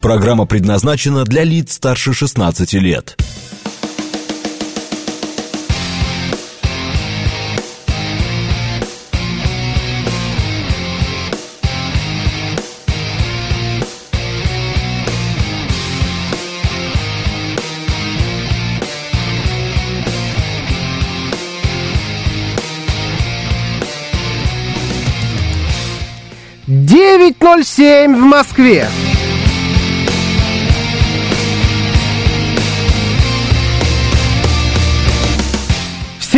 Программа предназначена для лиц старше 16 лет. Девять ноль семь в Москве.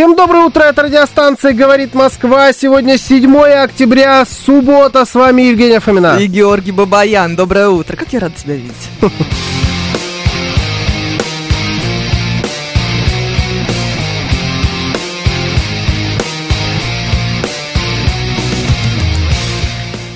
Всем доброе утро, это радиостанция «Говорит Москва». Сегодня 7 октября, суббота. С вами Евгения Фомина. И Георгий Бабаян. Доброе утро. Как я рад тебя видеть.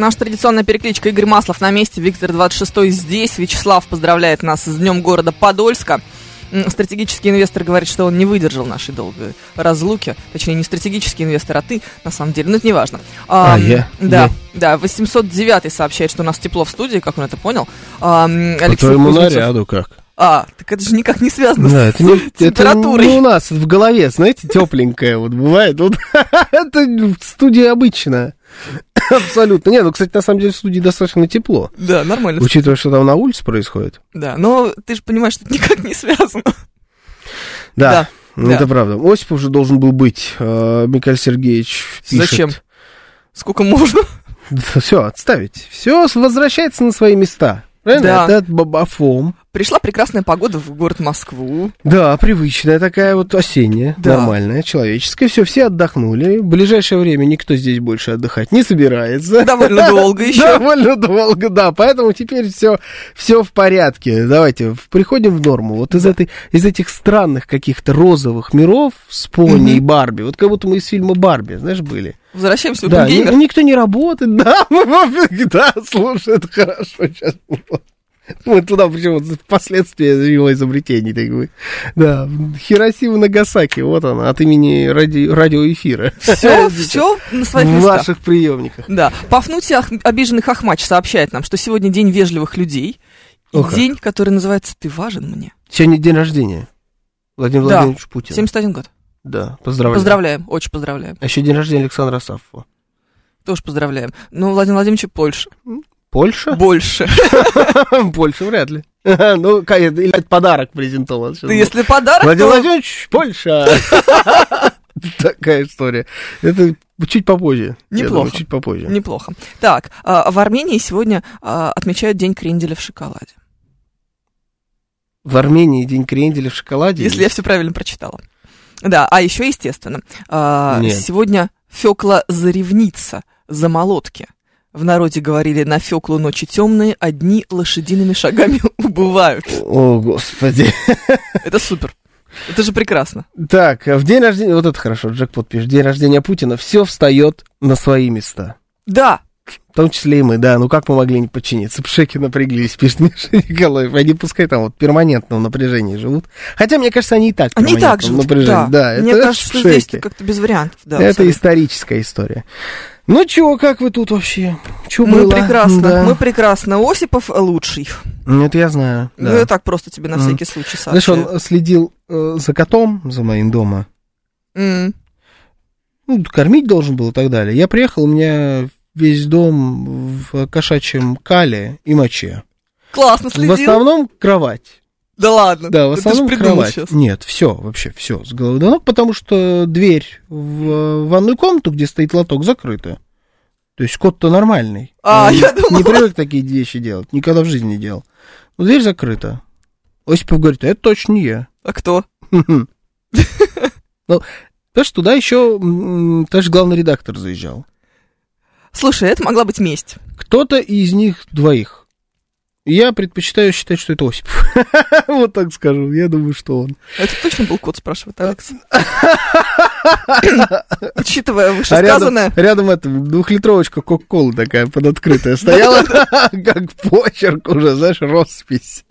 Наша традиционная перекличка Игорь Маслов на месте, Виктор 26 здесь, Вячеслав поздравляет нас с Днем города Подольска. Стратегический инвестор говорит, что он не выдержал нашей долгой разлуки. Точнее, не стратегический инвестор, а ты, на самом деле. Но это не важно. А, я? Да, Я. да. 809 сообщает, что у нас тепло в студии, как он это понял. А, м, По Алексей твоему Кузнецов- наряду как? А, так это же никак не связано Да, с это не, это температурой. не у нас в голове, знаете, тепленькое вот бывает. Вот, это в студии обычно. Абсолютно. Не, ну, кстати, на самом деле в студии достаточно тепло. Да, нормально. Учитывая, что там на улице происходит. Да, но ты же понимаешь, что это никак не связано. Да, Да, ну, да. это правда. Осипов уже должен был быть. э, Михаил Сергеевич пишет. Зачем? Сколько можно? Все, отставить. Все возвращается на свои места. Правильно? Да. Это бабафом. Пришла прекрасная погода в город Москву. Да, привычная такая вот осенняя, Да. нормальная, человеческая. Все, все отдохнули. В ближайшее время никто здесь больше отдыхать не собирается. Довольно долго еще. Довольно долго, да. Поэтому теперь все, все в порядке. Давайте приходим в норму. Вот из, этой, из этих странных каких-то розовых миров с пони и Барби. Вот как будто мы из фильма Барби, знаешь, были. Возвращаемся в Да, ни- никто не работает, да, да, слушай, это хорошо сейчас. Мы туда почему последствия его изобретений, так бы. Да, Хиросима Нагасаки, вот она, от имени ради, радиоэфира. Все, все на своих В местах. ваших приемниках. Да. Пафнутий обиженный Хохмач сообщает нам, что сегодня день вежливых людей. И О, как. день, который называется «Ты важен мне». Сегодня день рождения. Владимир Да. Владимирович Путин. 71 год. Да, поздравляю. Поздравляем, очень поздравляем. А еще день рождения Александра Сафова. Тоже поздравляем. Но Владимир Владимирович Польша. Польша? Больше. Польша вряд ли. Ну, или это подарок презентован. Сейчас Ты если подарок, Владимир то... Владимирович, Польша. Такая история. Это чуть попозже. Неплохо. думаю, чуть попозже. Неплохо. Так, а, в Армении сегодня а, отмечают День кренделя в шоколаде. В Армении день кренделя в шоколаде. Если я все правильно прочитала. Да, а еще, естественно, а, Нет. сегодня Фекла заревнится за молотки. В народе говорили, на Феклу ночи темные, одни лошадиными шагами убывают. О, господи. Это супер. Это же прекрасно. Так, а в день рождения, вот это хорошо, Джекпот пишет, день рождения Путина, все встает на свои места. Да, В том числе и мы, да, ну как мы могли не подчиниться? Пшеки напряглись, пишет Миша Николаев. Они пускай там вот в перманентном напряжении живут. Хотя, мне кажется, они и так они и так живут. напряжении. Да. Да, Мне это кажется, что здесь как-то без вариантов. Да, это абсолютно. историческая история. Ну чё, как вы тут вообще? Чё Мы было? прекрасно, Да. мы прекрасно. Осипов лучший. Ну, Это я знаю. Ну, да. я так просто тебе на Мгм. всякий случай Знаешь, сообщаю. он следил э, за котом, за моим дома. М. Ну, кормить должен был и так далее. Я приехал, у меня весь дом в кошачьем кале и моче. Классно следил. В основном кровать. Да ладно. Да, в ты основном придумал кровать. сейчас. Нет, все, вообще все с головы до ног, потому что дверь в ванную комнату, где стоит лоток, закрыта. То есть кот-то нормальный. А, я не думала- привык такие вещи делать, никогда в жизни не делал. Но дверь закрыта. Осипов говорит, это точно не я. А кто? Ну, понимаешь, туда еще, даже главный редактор заезжал. Слушай, это могла быть месть. Кто-то из них двоих. Я предпочитаю считать, что это Осипов. Вот так скажу. Я думаю, что он. Это точно был кот, спрашивает Алекс. Учитывая А рядом, вышесказанное, рядом это двухлитровочка Кока-Колы такая подоткрытая стояла, как почерк уже, знаешь, роспись.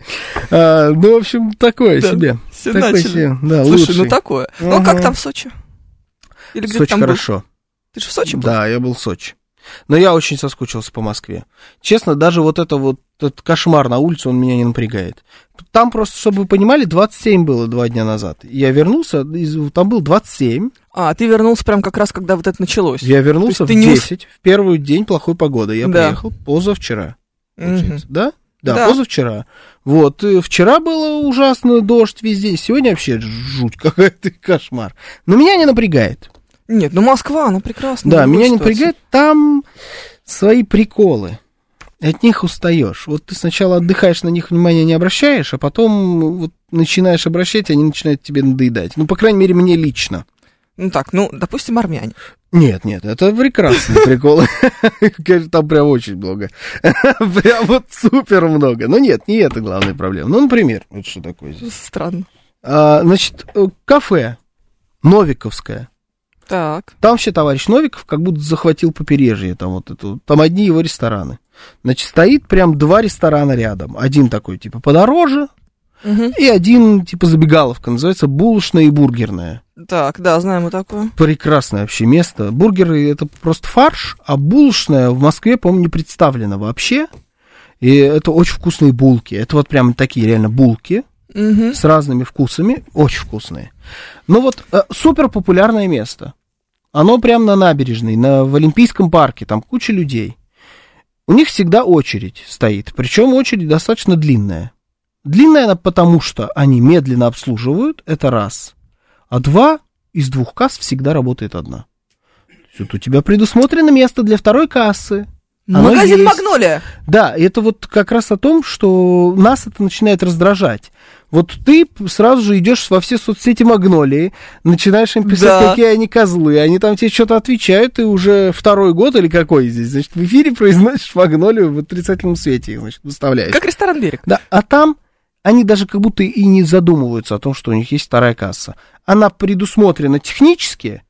А, Ну, в общем, такое Да, себе. все Такой начали. себе, да, Слушай, лучший. ну такое. Ну, а Ага. как там в Сочи? Или где Сочи там был? хорошо. Ты же в Сочи был? Да, я был в Сочи. Но я очень соскучился по Москве. Честно, даже вот это вот этот кошмар на улице, он меня не напрягает. Там просто, чтобы вы понимали, 27 было два дня назад. Я вернулся, там был 27. А, ты вернулся прям как раз, когда вот это началось. Я вернулся в ты не ус- 10, в первый день плохой погоды. Я Да. приехал позавчера. Получается. Да? Да, Да. позавчера. Вот, и вчера было ужасно дождь везде, сегодня вообще жуть какая-то, кошмар. Но меня не напрягает. Нет, ну Москва, она прекрасна. Да, меня не напрягает, там свои приколы. От них устаешь. Вот ты сначала отдыхаешь, на них внимания не обращаешь, а потом вот начинаешь обращать, и они начинают тебе надоедать. Ну, по крайней мере, мне лично. Ну так, ну, допустим, армяне. Нет, нет, это прекрасные приколы. Конечно, там прям очень много. Прям вот супер много. Но нет, не это главная проблема. Ну, например, вот что такое здесь. Странно. А, Значит, э, кафе Новиковское. Так. Там вообще товарищ Новиков как будто захватил побережье, там вот это, там одни его рестораны. Значит, стоит прям два ресторана рядом. Один такой, типа, подороже, Мгм. и один, типа, забегаловка, называется булочная и бургерная. Так, да, знаем мы такое. Прекрасное вообще место. Бургеры это просто фарш, а булочная в Москве, по-моему, не представлена вообще. И это очень вкусные булки. Это вот прям такие реально булки Мгм. с разными вкусами, очень вкусные. Ну вот э, супер популярное место. Оно прям на набережной, на, в Олимпийском парке, там куча людей. У них всегда очередь стоит, причем очередь достаточно длинная. Длинная она потому, что они медленно обслуживают, это раз. А два, из двух касс всегда работает одна. Вот у тебя предусмотрено место для второй кассы. Оно Магазин есть. Магнолия. Да, это вот как раз о том, что нас это начинает раздражать. Вот ты сразу же идешь во все соцсети Магнолии, начинаешь им писать, Да. какие они козлы, они там тебе что-то отвечают, и уже второй год или какой здесь, значит, в эфире произносишь Магнолию в отрицательном свете, значит, выставляешь. Как ресторан «Берег». Да, а там они даже как будто и не задумываются о том, что у них есть вторая касса. Она предусмотрена технически,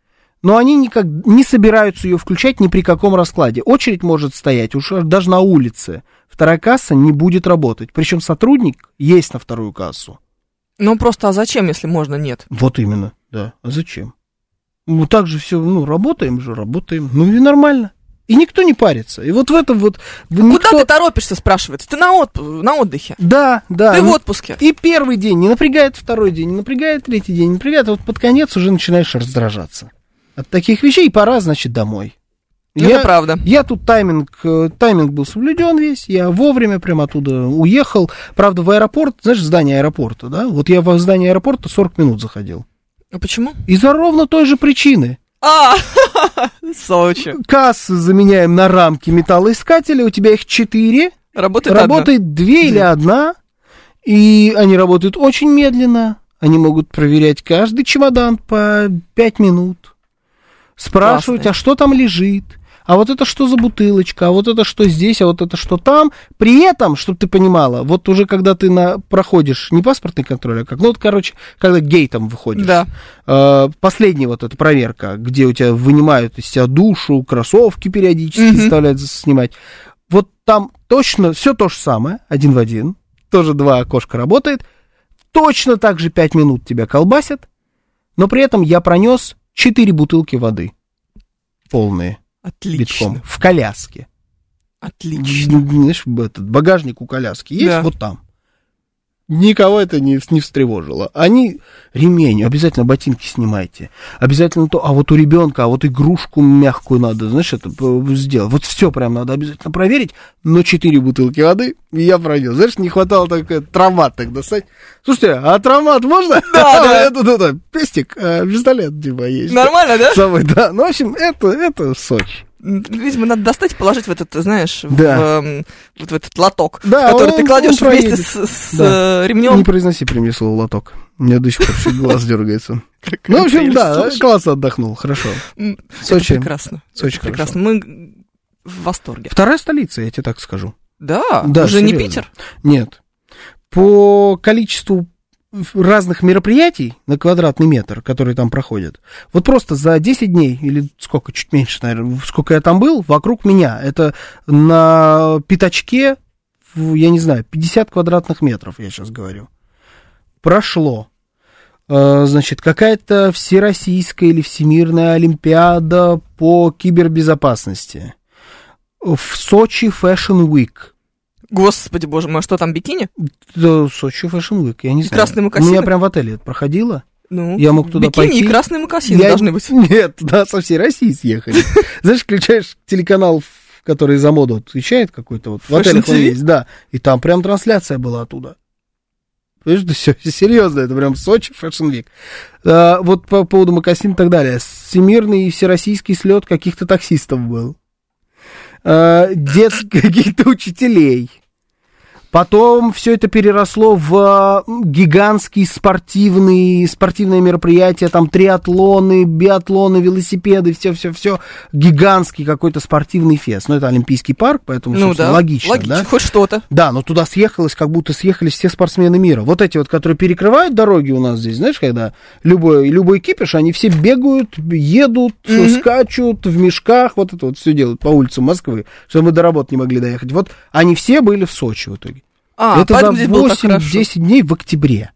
но они никак не собираются ее включать ни при каком раскладе. Очередь может стоять уж даже на улице. Вторая касса не будет работать. Причем сотрудник есть на вторую кассу. Ну просто, а зачем, если можно, нет? Вот именно, да. А зачем? Ну, так же все, ну, работаем же, работаем. Ну, и нормально. И никто не парится. И вот в этом вот... в- Куда никто- ты торопишься, спрашивается? Ты на, отп- на отдыхе. Да, да. Ты в отпуске. И первый день не напрягает, второй день не напрягает, третий день не напрягает, а вот под конец уже начинаешь раздражаться. От таких вещей пора, значит, домой. Ну, я, правда. я тут тайминг, э, тайминг был соблюден весь, я вовремя прям оттуда уехал. Правда, в аэропорт, знаешь, здание аэропорта, да? Вот я в здание аэропорта 40 минут заходил. А почему? Из-за ровно той же причины. А, Сочи. Кассы заменяем на рамки металлоискателя, у тебя их 4, Работает одна. Работает две или одна, и они работают очень медленно. Они могут проверять каждый чемодан по пять минут. Спрашивать, Классные. а что там лежит? А вот это что за бутылочка? А вот это что здесь? А вот это что там? При этом, чтобы ты понимала, вот уже когда ты на, проходишь не паспортный контроль, а как, ну вот, короче, когда гейтом выходишь. Да. Э, последняя вот эта проверка, где у тебя вынимают из тебя душу, кроссовки периодически Мгм. заставляют снимать. Вот там точно все то же самое, один в один. Тоже два окошка работает. Точно так же пять минут тебя колбасят. Но при этом я пронес четыре бутылки воды. Полные, битком. Отлично. В коляске. Отлично. Знаешь, этот багажник у коляски есть Да. вот там. Никого это не, не встревожило. Они ремень, обязательно ботинки снимайте. Обязательно то, а вот у ребенка, а вот игрушку мягкую надо, знаешь, это п- сделать. Вот все прям надо обязательно проверить. Но четыре бутылки воды и я пронес. Знаешь, не хватало только травмат так достать. Слушайте, а травмат можно? Да, да. Это, это, пестик, а, пистолет, типа, есть. Нормально, да? Самый, да. Ну, в общем, это, это Сочи. Видимо, надо достать и положить в этот, знаешь, в, Да. эм, вот в этот лоток, Да, который он- ты кладешь вместе с, с, Да. э, ремнем. Не произноси при мне слово лоток. У меня до сих пор чуть глаз дергается. Ну, в общем, да, классно отдохнул, хорошо. Сочи. Прекрасно. Сочи прекрасно. Мы в восторге. Вторая столица, я тебе так скажу. Да, Да, уже не. Питер. Нет. По количеству разных мероприятий на квадратный метр, которые там проходят, вот просто за 10 дней, или сколько, чуть меньше, наверное, сколько я там был, вокруг меня, это на пятачке, я не знаю, 50 квадратных метров, я сейчас говорю, прошло. Э, Значит, какая-то всероссийская или всемирная олимпиада по кибербезопасности. В Сочи Fashion Week. Господи боже мой, а что там, бикини? Да, Сочи Fashion Week, я не И знаю. красные У мокасины? меня прям в отеле проходило. Ну, Я мог туда бикини пойти. и красные мокасины Я- должны быть. Нет, да, со всей России съехали. Знаешь, включаешь телеканал, который за моду отвечает какой-то, вот в отелях он есть, да, и там прям трансляция была оттуда. Понимаешь, да все, серьезно, это прям Сочи Fashion Week. А, вот по поводу мокасин и так далее. Всемирный и всероссийский слет каких-то таксистов был. А, детских каких-то учителей. Потом все это переросло в гигантские спортивные, спортивные мероприятия, там триатлоны, биатлоны, велосипеды, все-все-все. Гигантский какой-то спортивный фест. Ну, это Олимпийский парк, поэтому, Ну да, логично, логично, да? хоть что-то. Да, но туда съехалось, как будто съехались все спортсмены мира. Вот эти вот, которые перекрывают дороги у нас здесь, знаешь, когда любой, любой кипиш, они все бегают, едут, Мгм. скачут в мешках, вот это вот все делают по улицам Москвы, чтобы мы до работы не могли доехать. Вот они все были в Сочи в итоге. А, это за здесь было так хорошо. 8-10 дней в октябре.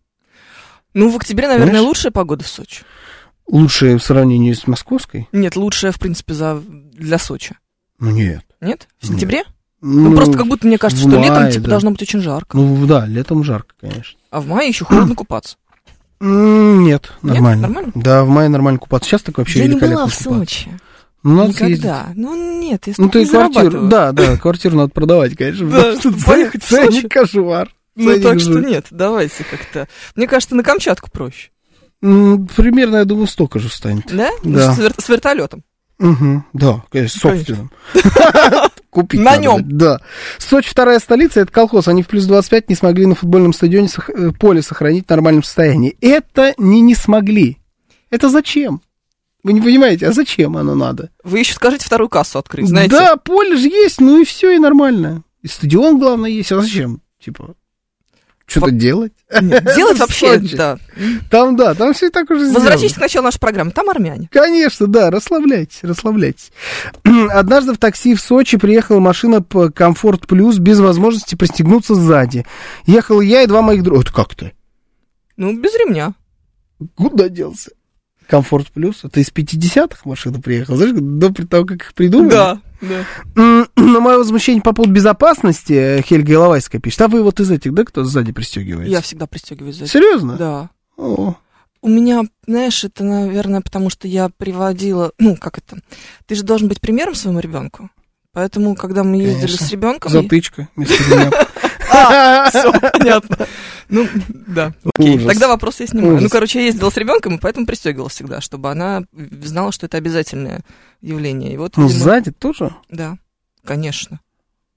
Ну, в октябре, наверное, Понимаешь? лучшая погода в Сочи. Лучшее в сравнении с московской? Нет, лучшая, в принципе, за... для Сочи. Ну, нет. Нет? В Нет. сентябре? Ну, просто как будто мне кажется, что летом мае, типа да. должно быть очень жарко. Ну, да, летом жарко, конечно. А в мае еще холодно купаться. Нет, нормально. Нормально? Да, в мае нормально купаться. Сейчас так вообще Я не великолепно была в купаться. Сочи. Ну, надо съездить. Никогда. Ну, нет, я Ну, ты не квартиру, да, да, квартиру надо продавать, конечно. Да, что поехать в Сочи. кошмар. Ну, так что нет, давайте как-то. Мне кажется, на Камчатку проще. Примерно, я думаю, столько же станет. Да? Да. С, вер- с вертолетом. Мгм, да, конечно, собственным. Купить На нем. Да. Сочи вторая столица, это колхоз. Они в плюс 25 не смогли на футбольном стадионе э, поле сохранить в нормальном состоянии. Это не не смогли. Это зачем? Вы не понимаете, а зачем оно надо? Вы еще скажите вторую кассу открыть, знаете? Да, поле же есть, ну и все, и нормально. И стадион, главное, есть. А зачем? Типа, что-то делать? Нет, делать вообще, да. Там, да, там все так уже Возвращайтесь сделано. к началу нашей программы. Там армяне. Конечно, да, расслабляйтесь, расслабляйтесь. Однажды в такси в Сочи приехала машина по Комфорт Плюс без возможности пристегнуться сзади. Ехал я и два моих друга. Вот как ты? Ну, без ремня. Куда делся? Комфорт Плюс? Это из 50-х машина приехала, знаешь, до того, как их придумали? Да, да. На мое возмущение по поводу безопасности э, Хельга Иловайская пишет. А вы вот из этих, да, кто сзади пристегивается? Я всегда пристегиваюсь за это. Серьезно? Да. О, У меня, знаешь, это, наверное, потому что я приводила... Ну, как это? Ты же должен быть примером своему ребенку. Поэтому, когда мы ездили Конечно. с ребенком... затычка вместо меня. А, все, понятно. Ну, да, окей. Тогда вопрос я снимаю. Ну, короче, я ездила с ребенком, и поэтому пристегивала всегда, чтобы она знала, что это обязательное явление. И вот, Ну, сзади тоже? Да, конечно.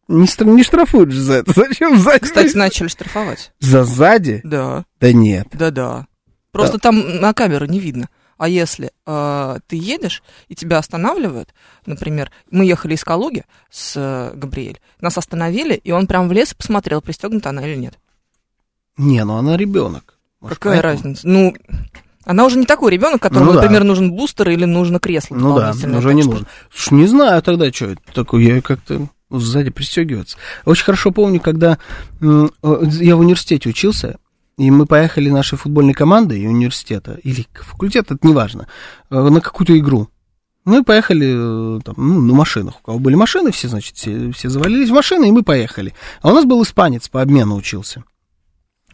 Не, стр- не штрафуют же за это. Зачем сзади? Кстати, начали штрафовать. За сзади? Да, Да нет. да-да. Просто там на камеру не видно. А если э, ты едешь и тебя останавливают, например, мы ехали из Калуги с э, Габриэль, нас остановили, и он прям в лес и посмотрел, пристегнута она или нет. Не, ну она ребенок. Может, Какая поэтому? разница? Ну, она уже не такой ребенок, которому, Ну да. например, нужен бустер или нужно кресло Ну да, уже не что- нужно. Слушай, не знаю тогда, что это такое. Я как-то сзади пристегиваться. Очень хорошо помню, когда э, я в университете учился, и мы поехали нашей футбольной командой и университета, или факультета, это неважно, э, на какую-то игру. Ну и поехали э, там, ну, на машинах. У кого были машины, все, значит, все, все завалились в машины, и мы поехали. А у нас был испанец, по обмену учился.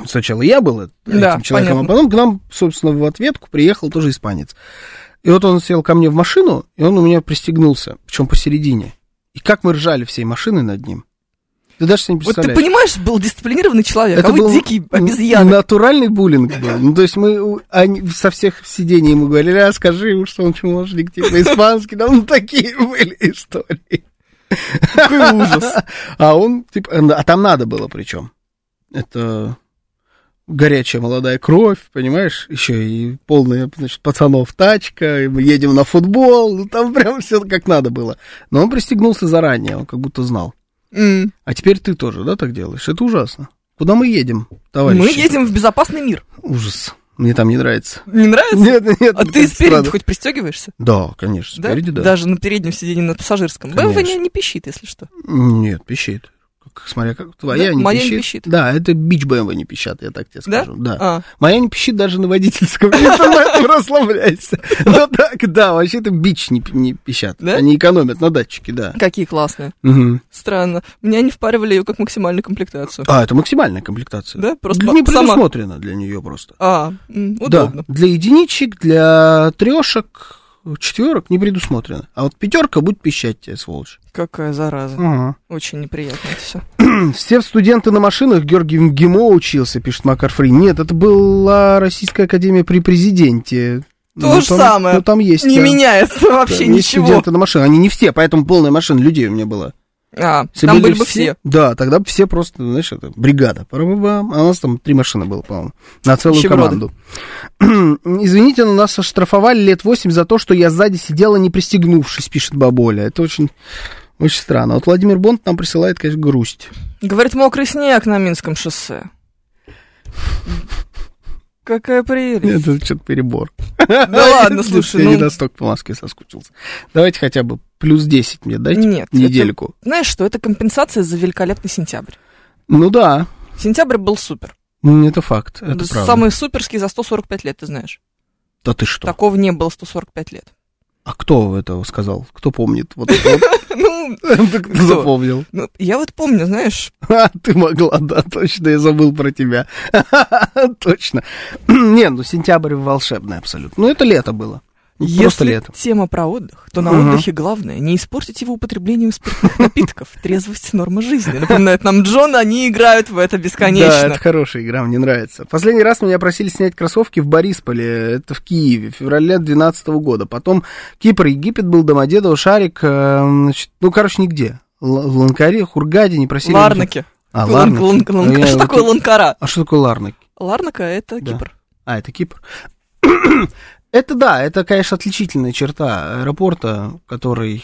Сначала я был э- Да, этим человеком, понятно. а потом к нам, собственно, в ответку приехал тоже испанец. И вот он сел ко мне в машину, и он у меня пристегнулся, причем посередине. И как мы ржали всей машиной над ним. Ты даже себе не Вот ты представляешь. понимаешь, был дисциплинированный человек, Это а вы дикий обезьяны. Натуральный буллинг был. Ну, то есть мы они со всех сидений ему говорили, а скажи уж, что он чмошник, типа испанский, да, ну такие были истории. Какой ужас. А он, типа, а там надо было причем. Это горячая молодая кровь, понимаешь, еще и полная, значит, пацанов тачка, и мы едем на футбол, ну там прям все как надо было. Но он пристегнулся заранее, он как будто знал. М. А теперь ты тоже, да, так делаешь? Это ужасно. Куда мы едем, товарищи? Мы едем в безопасный мир. Ужас. Мне там не нравится. Не нравится? Нет, нет. А ты спереди странно. хоть пристегиваешься? Да, конечно, Да? спереди, да. Даже на переднем сиденье, на пассажирском. БМВ Конечно. не, не пищит, если что. Нет, пищит. Смотря как твоя Да? не Моя не пищит. пищит. Да, это бич БМВ не пищат, я так тебе Да? скажу. Да. А. Моя не пищит даже на водительском. Расслабляйся. Ну так, да, вообще это бич не, пи- не пищат. Да? Они экономят на датчике, да. Какие классные. Странно. Меня не впаривали ее как максимальную комплектацию. А, это максимальная комплектация. Да? Просто не предусмотрено для нее просто. А, удобно. Да, для единичек, для трешек, четверок не предусмотрено. А вот пятерка будет пищать тебе, сволочь. Какая зараза. Ага. Очень неприятно это все. Все студенты на машинах, Георгий в ГИМО учился, пишет Макар Фри. Нет, это была Российская Академия при президенте. То Ну, же там- самое. Ну, там есть. Не да. меняется вообще Там ничего. студенты на машинах. Они не все, поэтому полная машина людей у меня была. А, там были бы все. Да, тогда бы все просто, знаешь, это бригада. А у нас там три машины было, по-моему, на целую Нищеброды. команду. Извините, но нас оштрафовали лет 8 за то, что я сзади сидела, не пристегнувшись, пишет Баболя. Это очень, очень странно. Вот Владимир Бонд нам присылает, конечно, грусть. Говорит, мокрый снег на Минском шоссе. Какая прелесть. Это что-то перебор. Да ладно, слушай, Я ну- не настолько по Москве соскучился. Давайте хотя бы плюс 10 мне дайте. Нет, Недельку. Знаешь что, это компенсация за великолепный сентябрь. Ну да, Сентябрь был супер. это факт, это правда. Самый суперский за 145 лет, ты знаешь. Да ты что? Такого не было 145 лет. А кто этого сказал? Кто помнит? Вот это вот? Ну, Кто? запомнил? ну, я вот помню, знаешь, А, ты могла, да, точно, я забыл про тебя. Точно. Не, ну сентябрь волшебный абсолютно. Ну это лето было. Ну, если лето. тема про отдых, то на Ага. отдыхе главное не испортить его употреблением спиртных напитков. Трезвость – норма жизни. Напоминает нам Джон, они играют в это Да, бесконечно. это хорошая игра, мне нравится. Последний раз меня просили снять кроссовки в Борисполе, это в Киеве, в феврале 2012 года. Потом Кипр, Египет был, Домодедово, Шарик, э, значит, ну, короче, нигде. В Ларнаке, Хургаде не просили. Ларнаки. А, Лан- Ларнаки. лан- Ну, лан- Что такое ланкара? А что такое Ларнаки? Ларнака – это Да. Кипр. А, это Кипр. Это да, это, конечно, отличительная черта аэропорта, который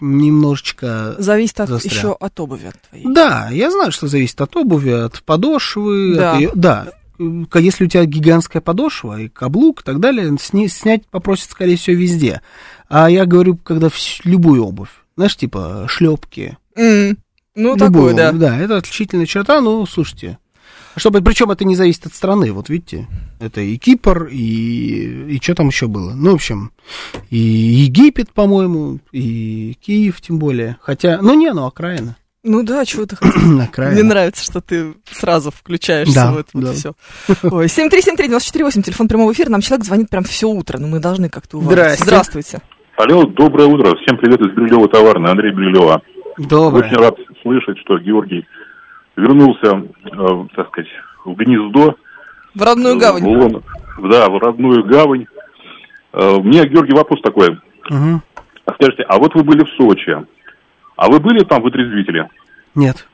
немножечко... Зависит от, Застрял. еще от обуви от твоей. Да, я знаю, что зависит от обуви, от подошвы. Да. от её- да. Если у тебя гигантская подошва и каблук и так далее, сни- снять попросят, скорее всего, везде. А я говорю, когда вс- любую обувь. Знаешь, типа шлепки. М, Ну, любую такое, да. Да, это отличительная черта, ну, слушайте. Чтобы, причем это не зависит от страны, вот видите, это и Кипр, и, и что там еще было. Ну, в общем, и Египет, по-моему, и Киев, тем более. Хотя, ну не, ну окраина. Ну да, чего ты хотел. Мне нравится, что ты сразу включаешься Да, в это вот да. все. Ой, 7373948, телефон прямого эфира. Нам человек звонит прям все утро, но мы должны как-то уважить. Здрасте. Здравствуйте. Алло, доброе утро. Всем привет из Брилева товарный, Андрей Брилева. Доброе. Очень рад слышать, что Георгий вернулся, э, так сказать, в гнездо. В родную В гавань. Лон- Да, в родную гавань. Э, У меня, Георгий, вопрос такой. А Скажите, а вот вы были в Сочи. А вы были там вытрезвители? Нет.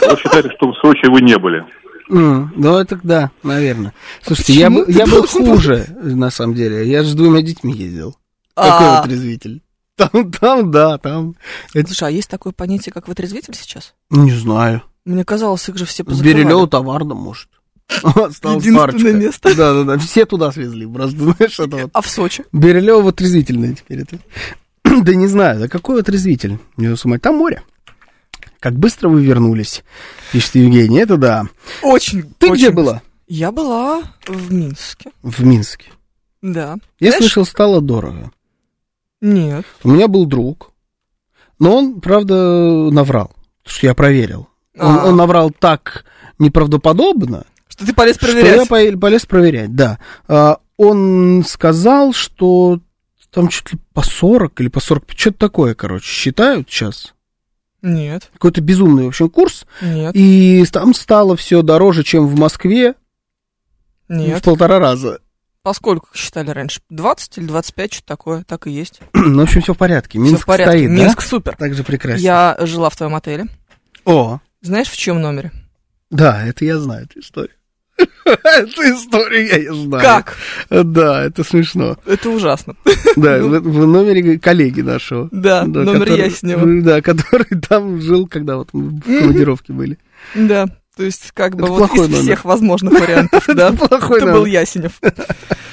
Вот считаете, что в Сочи вы не были. М, Ну, это да, наверное. Слушайте, я, я был хуже, на самом деле. Я же с двумя детьми ездил. А. Какой вот резвитель? Там, там, да, там. Слушай, а есть такое понятие, как вытрезвитель сейчас? не знаю. Мне казалось, их же все позакрывали. Берилева товарным, может. Осталась Единственное парочка. место. Да, да, да. Все туда свезли. Просто, знаешь, это вот. А в Сочи? Берилево вот резвительное теперь это. Да не знаю, да какой вот резвитель? Не с ума. Там море. Как быстро вы вернулись, пишет Евгений. Это да. Очень. Ты очень где была? Я была в Минске. В Минске. Да. Я Знаешь- слышал, стало дорого. Нет. У меня был друг, но он, правда, наврал, потому что я проверил. Он, А. он наврал так неправдоподобно, Что ты полез что я проверять? по- полез проверять, да. А, он сказал, что там чуть ли по 40 или по 40, что-то такое, короче, считают сейчас. Нет. Какой-то безумный, в общем, курс. Нет. И там стало все дороже, чем в Москве в Нет. полтора раза. Поскольку считали раньше? 20 или 25, что-то такое. Так и есть. Ну, в общем, все в порядке. Все Минск в порядке. стоит, Минск супер. да? Так же прекрасно. Я жила в твоем отеле. О, Знаешь, в чем номере? да, это я знаю эту историю. Эту историю я не знаю. Как? Да, это смешно. Это ужасно. Да, в, в номере коллеги нашего. Да, номер который- Яснева. Да, который там жил, когда вот мы в командировке были. Да, то есть как бы Это вот из номер. всех возможных вариантов, да. Это плохой Это номер. был Ясенев.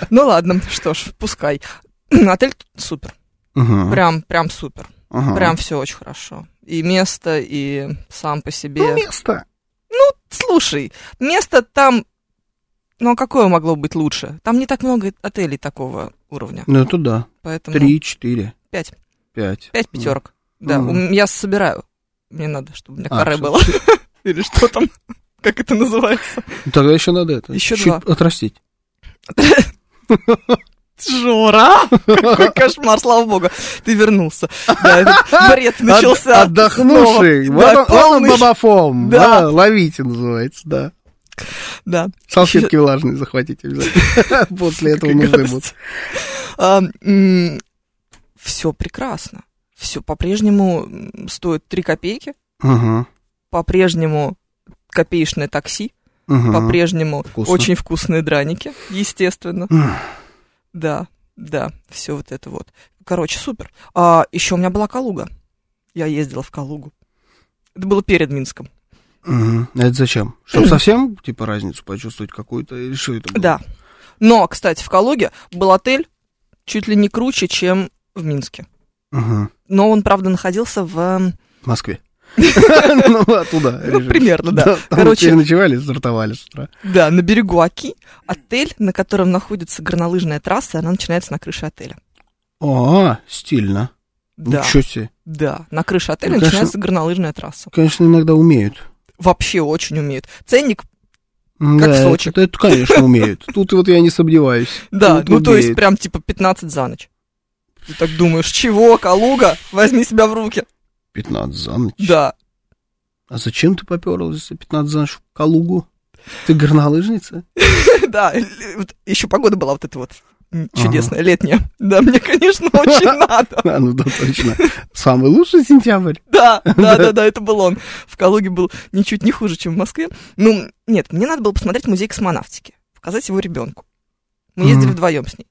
Ну ладно, что ж, пускай. Отель супер. Ага, Прям, прям супер. Ага. Прям все очень хорошо. И место, и сам по себе. Ну, место. Слушай, место там... Ну, а какое могло быть лучше? Там не так много отелей такого уровня. Ну, это да. Поэтому Три, четыре, пять. пять. Пять пятерок. Да, Мгм. у м- я собираю. Мне надо, чтобы у меня А, каре было. Или что там? Как это называется? Ну, Тогда еще надо это. Еще два. отрастить. Жора! Какой кошмар, слава богу. Ты вернулся. Да, этот бред начался. От- Отдохнувший. снова. Вот Да, он, он полный ш- бабафом. Да. Да, ловите, называется, да. Да. Салфетки влажные захватите обязательно. После этого нужны будут. гадость. Все прекрасно. Все по-прежнему стоит 3 копейки. По-прежнему копеечное такси. По-прежнему очень вкусные драники, естественно. Да, да, все вот это вот. Короче, супер. А еще у меня была Калуга. Я ездила в Калугу. Это было перед Минском. А Это зачем? Чтобы совсем, типа, разницу почувствовать какую-то? Или что это было? Да. Но, кстати, в Калуге был отель чуть ли не круче, чем в Минске. Ага. Но он, правда, находился в... эм, В Москве. Ну, оттуда. Ну, примерно, да. Короче- переночевали, стартовали с утра. Да, на берегу Аки. Отель, на котором находится горнолыжная трасса, она начинается на крыше отеля. О, стильно. Да, Ничего себе. да. На крыше отеля Ну, конечно. начинается горнолыжная трасса. Конечно, иногда умеют. Вообще очень умеют. Ценник, Как да, в Сочи. Это, это, конечно, умеют. Тут вот я не сомневаюсь. да, Тут ну то есть умеют. прям типа 15 за ночь. Ты так думаешь, чего, Калуга? Возьми себя в руки. 15 за ночь. Да. А зачем ты поперлась за 15 за ночь в Калугу? Ты горнолыжница? Да, еще погода была вот эта вот чудесная, летняя. Да, мне, конечно, очень надо. А, ну да, точно. Самый лучший сентябрь. Да, да, да, да, это был он. В Калуге был ничуть не хуже, чем в Москве. Ну, нет, мне надо было посмотреть музей космонавтики, показать его ребенку. Мы ездили вдвоем с ней.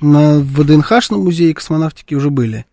На ВДНХшном музее космонавтики уже были.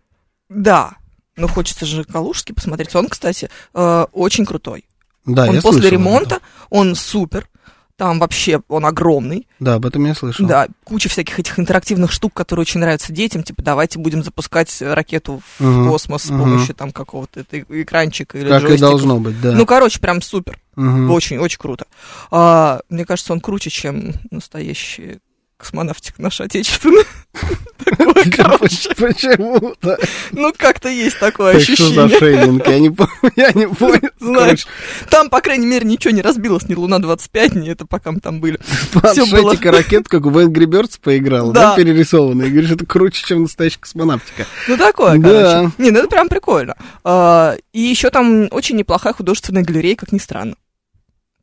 Да, но хочется же Калужский посмотреть. Он, кстати, э, очень крутой. Да, он я после слышал ремонта, он супер. Там вообще он огромный. Да, об этом я слышал. Да, куча всяких этих интерактивных штук, которые очень нравятся детям. Типа, давайте будем запускать ракету в Мгм, космос с помощью там какого-то экранчика или Как и джойстика. должно быть, да. Ну, короче, прям супер. Мгм. Очень, очень круто. А, мне кажется, он круче, чем настоящий космонавтика наша отечественная. Такое, короче. Почему-то. Ну, как-то есть такое Так что за ощущение. шейдинг? Я не по- я не понял. Знаешь, там, по крайней мере, ничего не разбилось, ни Луна-25, ни это, пока мы там были. Было. планшетика ракет, как в Angry Birds поиграл, да, перерисованный. И говоришь, это круче, чем настоящая космонавтика. Ну, такое, Да. короче. Не, ну это прям прикольно. А, И еще там очень неплохая художественная галерея, как ни странно.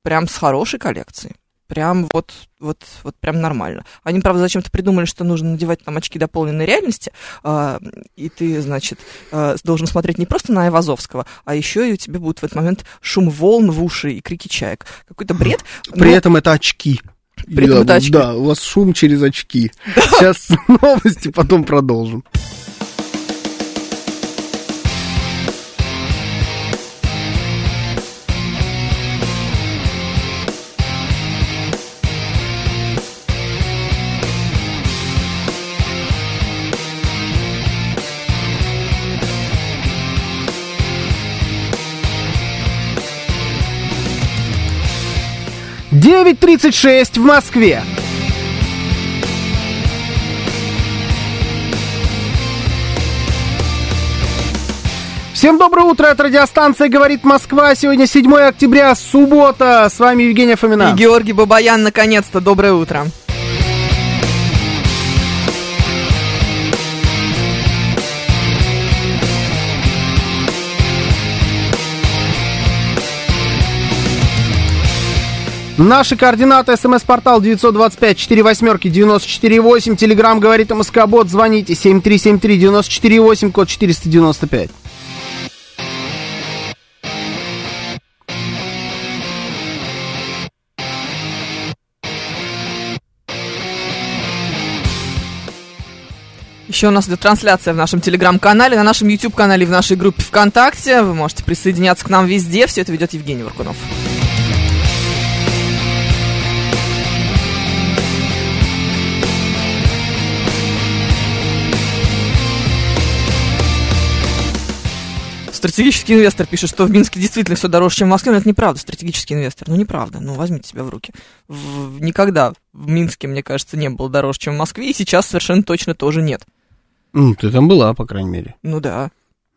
Прям с хорошей коллекцией. Прям вот, вот, вот прям нормально. Они, правда, зачем-то придумали, что нужно надевать там очки дополненной реальности, а, и ты, значит, а, должен смотреть не просто на Айвазовского, а еще и у тебя будет в этот момент шум волн в уши и крики чаек. Какой-то бред. При но- этом это очки. При этом Да, это очки. Да, у вас шум через очки. Сейчас новости, потом продолжим. Девять тридцать шесть в Москве. Всем доброе утро, это радиостанция «Говорит Москва». Сегодня 7 октября, суббота. С вами Евгения Фомина. И Георгий Бабаян, наконец-то, доброе утро. Наши координаты. СМС-портал 925-48-94-8. Телеграмм говорит Москобот. Звоните 7373-94-8, код 495. Еще у нас идет трансляция в нашем телеграм-канале, на нашем YouTube-канале, в нашей группе ВКонтакте. Вы можете присоединяться к нам везде. Все это ведет Евгений Варкунов. Стратегический инвестор пишет, что в Минске действительно все дороже, чем в Москве. Но это неправда, стратегический инвестор. Ну, неправда. Ну, возьмите себя в руки. В- никогда в Минске, мне кажется, не было дороже, чем в Москве. И сейчас совершенно точно тоже нет. Ну, ты там была, по крайней мере. Ну да.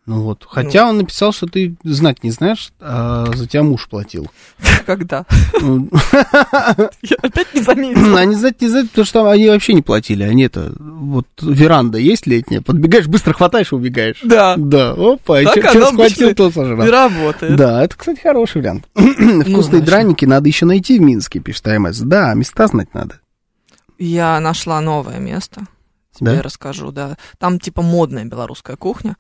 Ну вот. Хотя он написал, что ты знать не знаешь, а за тебя муж платил. Когда? Ну, Я опять не заметила. Они знать не знают, потому что они вообще не платили. Они это, вот веранда есть летняя, подбегаешь, быстро хватаешь и убегаешь. Да. Да, опа, и Так че оно схватил, то сожрал. работает. Да, это, кстати, хороший вариант. Вкусные знаешь. драники надо еще найти в Минске, пишет АМС. Да, места знать надо. Я нашла новое место. Тебе Да? расскажу, да. Там типа модная белорусская кухня.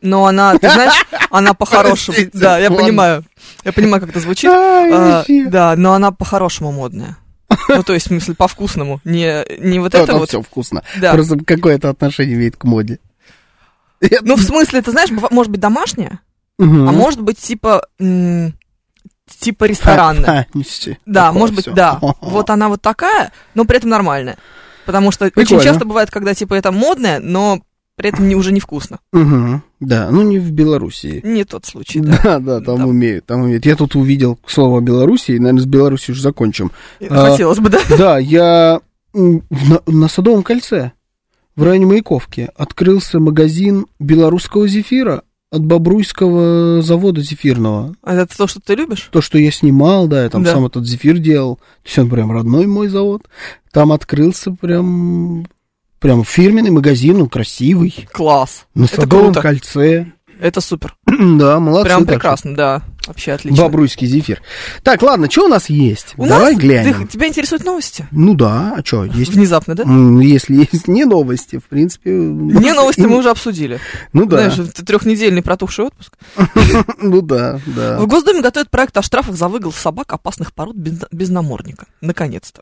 Но она, ты знаешь, она по-хорошему. Да, я понимаю. Я понимаю, как это звучит. А. Да, но она по-хорошему модная. Ну, то есть, в смысле, по-вкусному. Не, не вот это вот. все вкусно. Да. Просто какое это отношение имеет к моде. Ну, в смысле, ты знаешь, может быть домашняя, а может быть типа типа ресторанная. Да, может быть, да. Вот она вот такая, но при этом нормальная. Потому что очень часто бывает, когда типа это модное, но при этом не, уже невкусно. Да, ну не в Белоруссии. Не тот случай, да. Да, да, там Да. умеют, там умеют. Я тут увидел слово Белоруссии, наверное, с Белоруссией уже закончим. Хотелось бы, да. Да, я на, на Садовом кольце, в районе Маяковки, открылся магазин белорусского зефира от Бобруйского завода зефирного. А это то, что ты любишь? То, что я снимал, да, я там Да. сам этот зефир делал. То есть он прям родной мой завод. Там открылся прям, прям фирменный магазин, он красивый. Класс. На Это Садовом круто. кольце. Это супер. да, молодцы. Прям прекрасно, да. Вообще отлично. Бобруйский зефир. Так, ладно, что у нас есть? У Давай нас, глянем. ты- тебя интересуют новости? Ну да, а что, есть... Внезапно, да? Если есть не новости, в принципе... Не новости мы уже обсудили. Ну да, Знаешь, трехнедельный протухший отпуск. ну да, да. В Госдуме готовят проект о штрафах за выгул собак опасных пород без, без намордника. Наконец-то.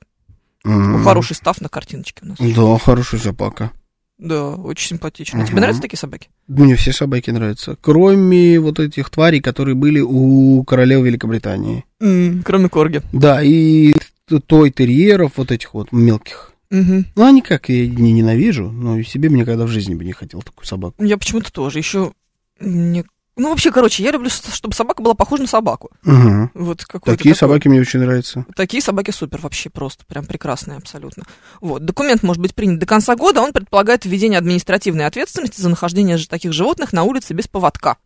Ну, Хороший став на картиночке у нас. Да, хорошая собака. Да, очень симпатично. Мгм. Тебе нравятся такие собаки? Мне все собаки нравятся. Кроме вот этих тварей, которые были у королевы Великобритании. М, кроме корги. Да, и т- той терьеров, вот этих вот мелких. Мгм. Ну, они как, я не ненавижу, но и себе мне никогда в жизни бы не хотел такую собаку. Я почему-то тоже. Еще мне... Ну, вообще, короче, я люблю, чтобы собака была похожа на собаку. Мгм. Вот Такие такой- собаки мне очень нравятся. Такие собаки супер вообще просто, прям прекрасные абсолютно. Вот, документ может быть принят до конца года, он предполагает введение административной ответственности за нахождение же таких животных на улице без поводка.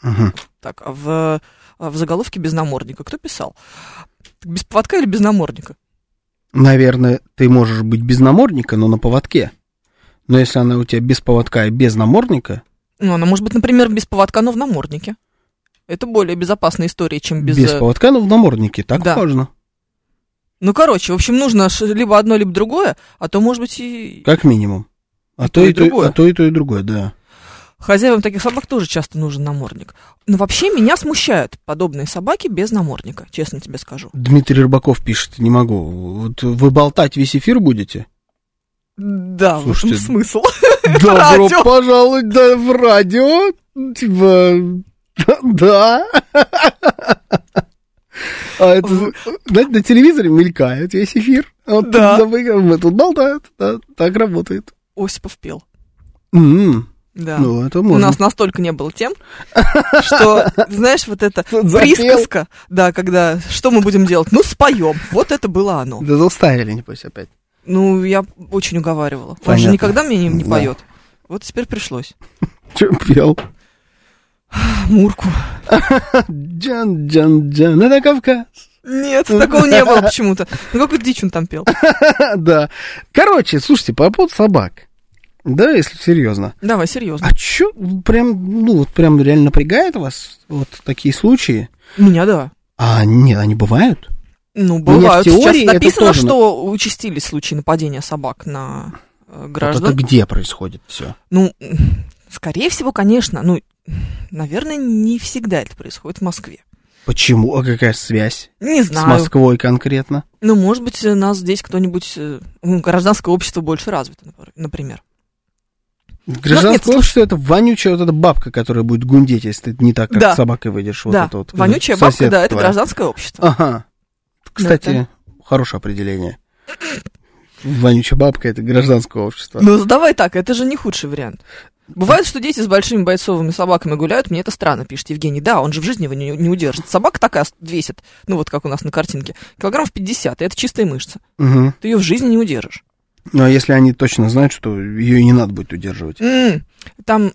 Мгм. Так, а в, а в заголовке без намордника. Кто писал? Без поводка или без намордника? Наверное, ты можешь быть без намордника, но на поводке. Но если она у тебя без поводка и без намордника, Ну, она может быть, например, без поводка, но в наморднике. Это более безопасная история, чем без... без, э, поводка, но в наморднике, так Да. можно. Ну, короче, в общем, нужно либо одно, либо другое, а то, может быть, и Как минимум. А И то, то, и и другое. а то и то, и другое, да. хозяевам таких собак тоже часто нужен намордник. Но вообще меня смущают подобные собаки без намордника, честно тебе скажу. Дмитрий Рыбаков пишет, не могу. Вот вы болтать весь эфир будете? Да, в этом Слушайте, смысл. Добро радио. пожаловать да, в радио. Типа, да. А это, знаете, на телевизоре мелькает весь эфир. А Вот Да. тут мы тут болтают. Да, так работает. Осипов пел. М, Да. Ну, это У можно. нас настолько не было тем, что, знаешь, вот запел. присказка, да, когда что мы будем делать? Ну, споем. Вот это было оно. Да заставили, небось, опять. Ну, я очень уговаривала. Он Понятно. же никогда мне не, не Да. поет. Вот теперь пришлось. Че пел? Мурку. Джан, джан, джан, это Кавказ. Нет, такого не было почему-то. Ну, какую дичь он там пел? Да. Короче, слушайте, по поводу собак. Да, если серьезно. Давай, серьезно. А чё, прям, ну, вот прям реально напрягает вас вот такие случаи? Меня, да. А, нет, они бывают? Ну, в бывают. теории Сейчас написано, тоже- что участились случаи нападения собак на э, Вот граждан. это где происходит все? Ну, скорее всего, конечно. Ну, наверное, не всегда это происходит в Москве. Почему? А какая связь Не с знаю. Москвой конкретно? Ну, может быть, у нас здесь кто-нибудь... э, ну, гражданское общество больше развито, напр- например. Гражданское нет, слушай- общество это вонючая вот эта бабка, которая будет гундеть, если ты не так, как Да. с собакой выйдешь. Вот да, это вот, вонючая сосед бабка, да, это твоя. гражданское общество. Ага. Кстати, хорошее определение. Вонючая бабка это гражданское общество. Ну, давай так, это же не худший вариант. Бывает, что дети с большими бойцовыми собаками гуляют, мне это странно, пишет Евгений. Да, он же в жизни его не, не удержит. Собака такая весит, ну вот как у нас на картинке, килограммов 50, и это чистая мышца. Мгм. Ты ее в жизни не удержишь. Ну, а если они точно знают, что ее не надо будет удерживать? М, Там,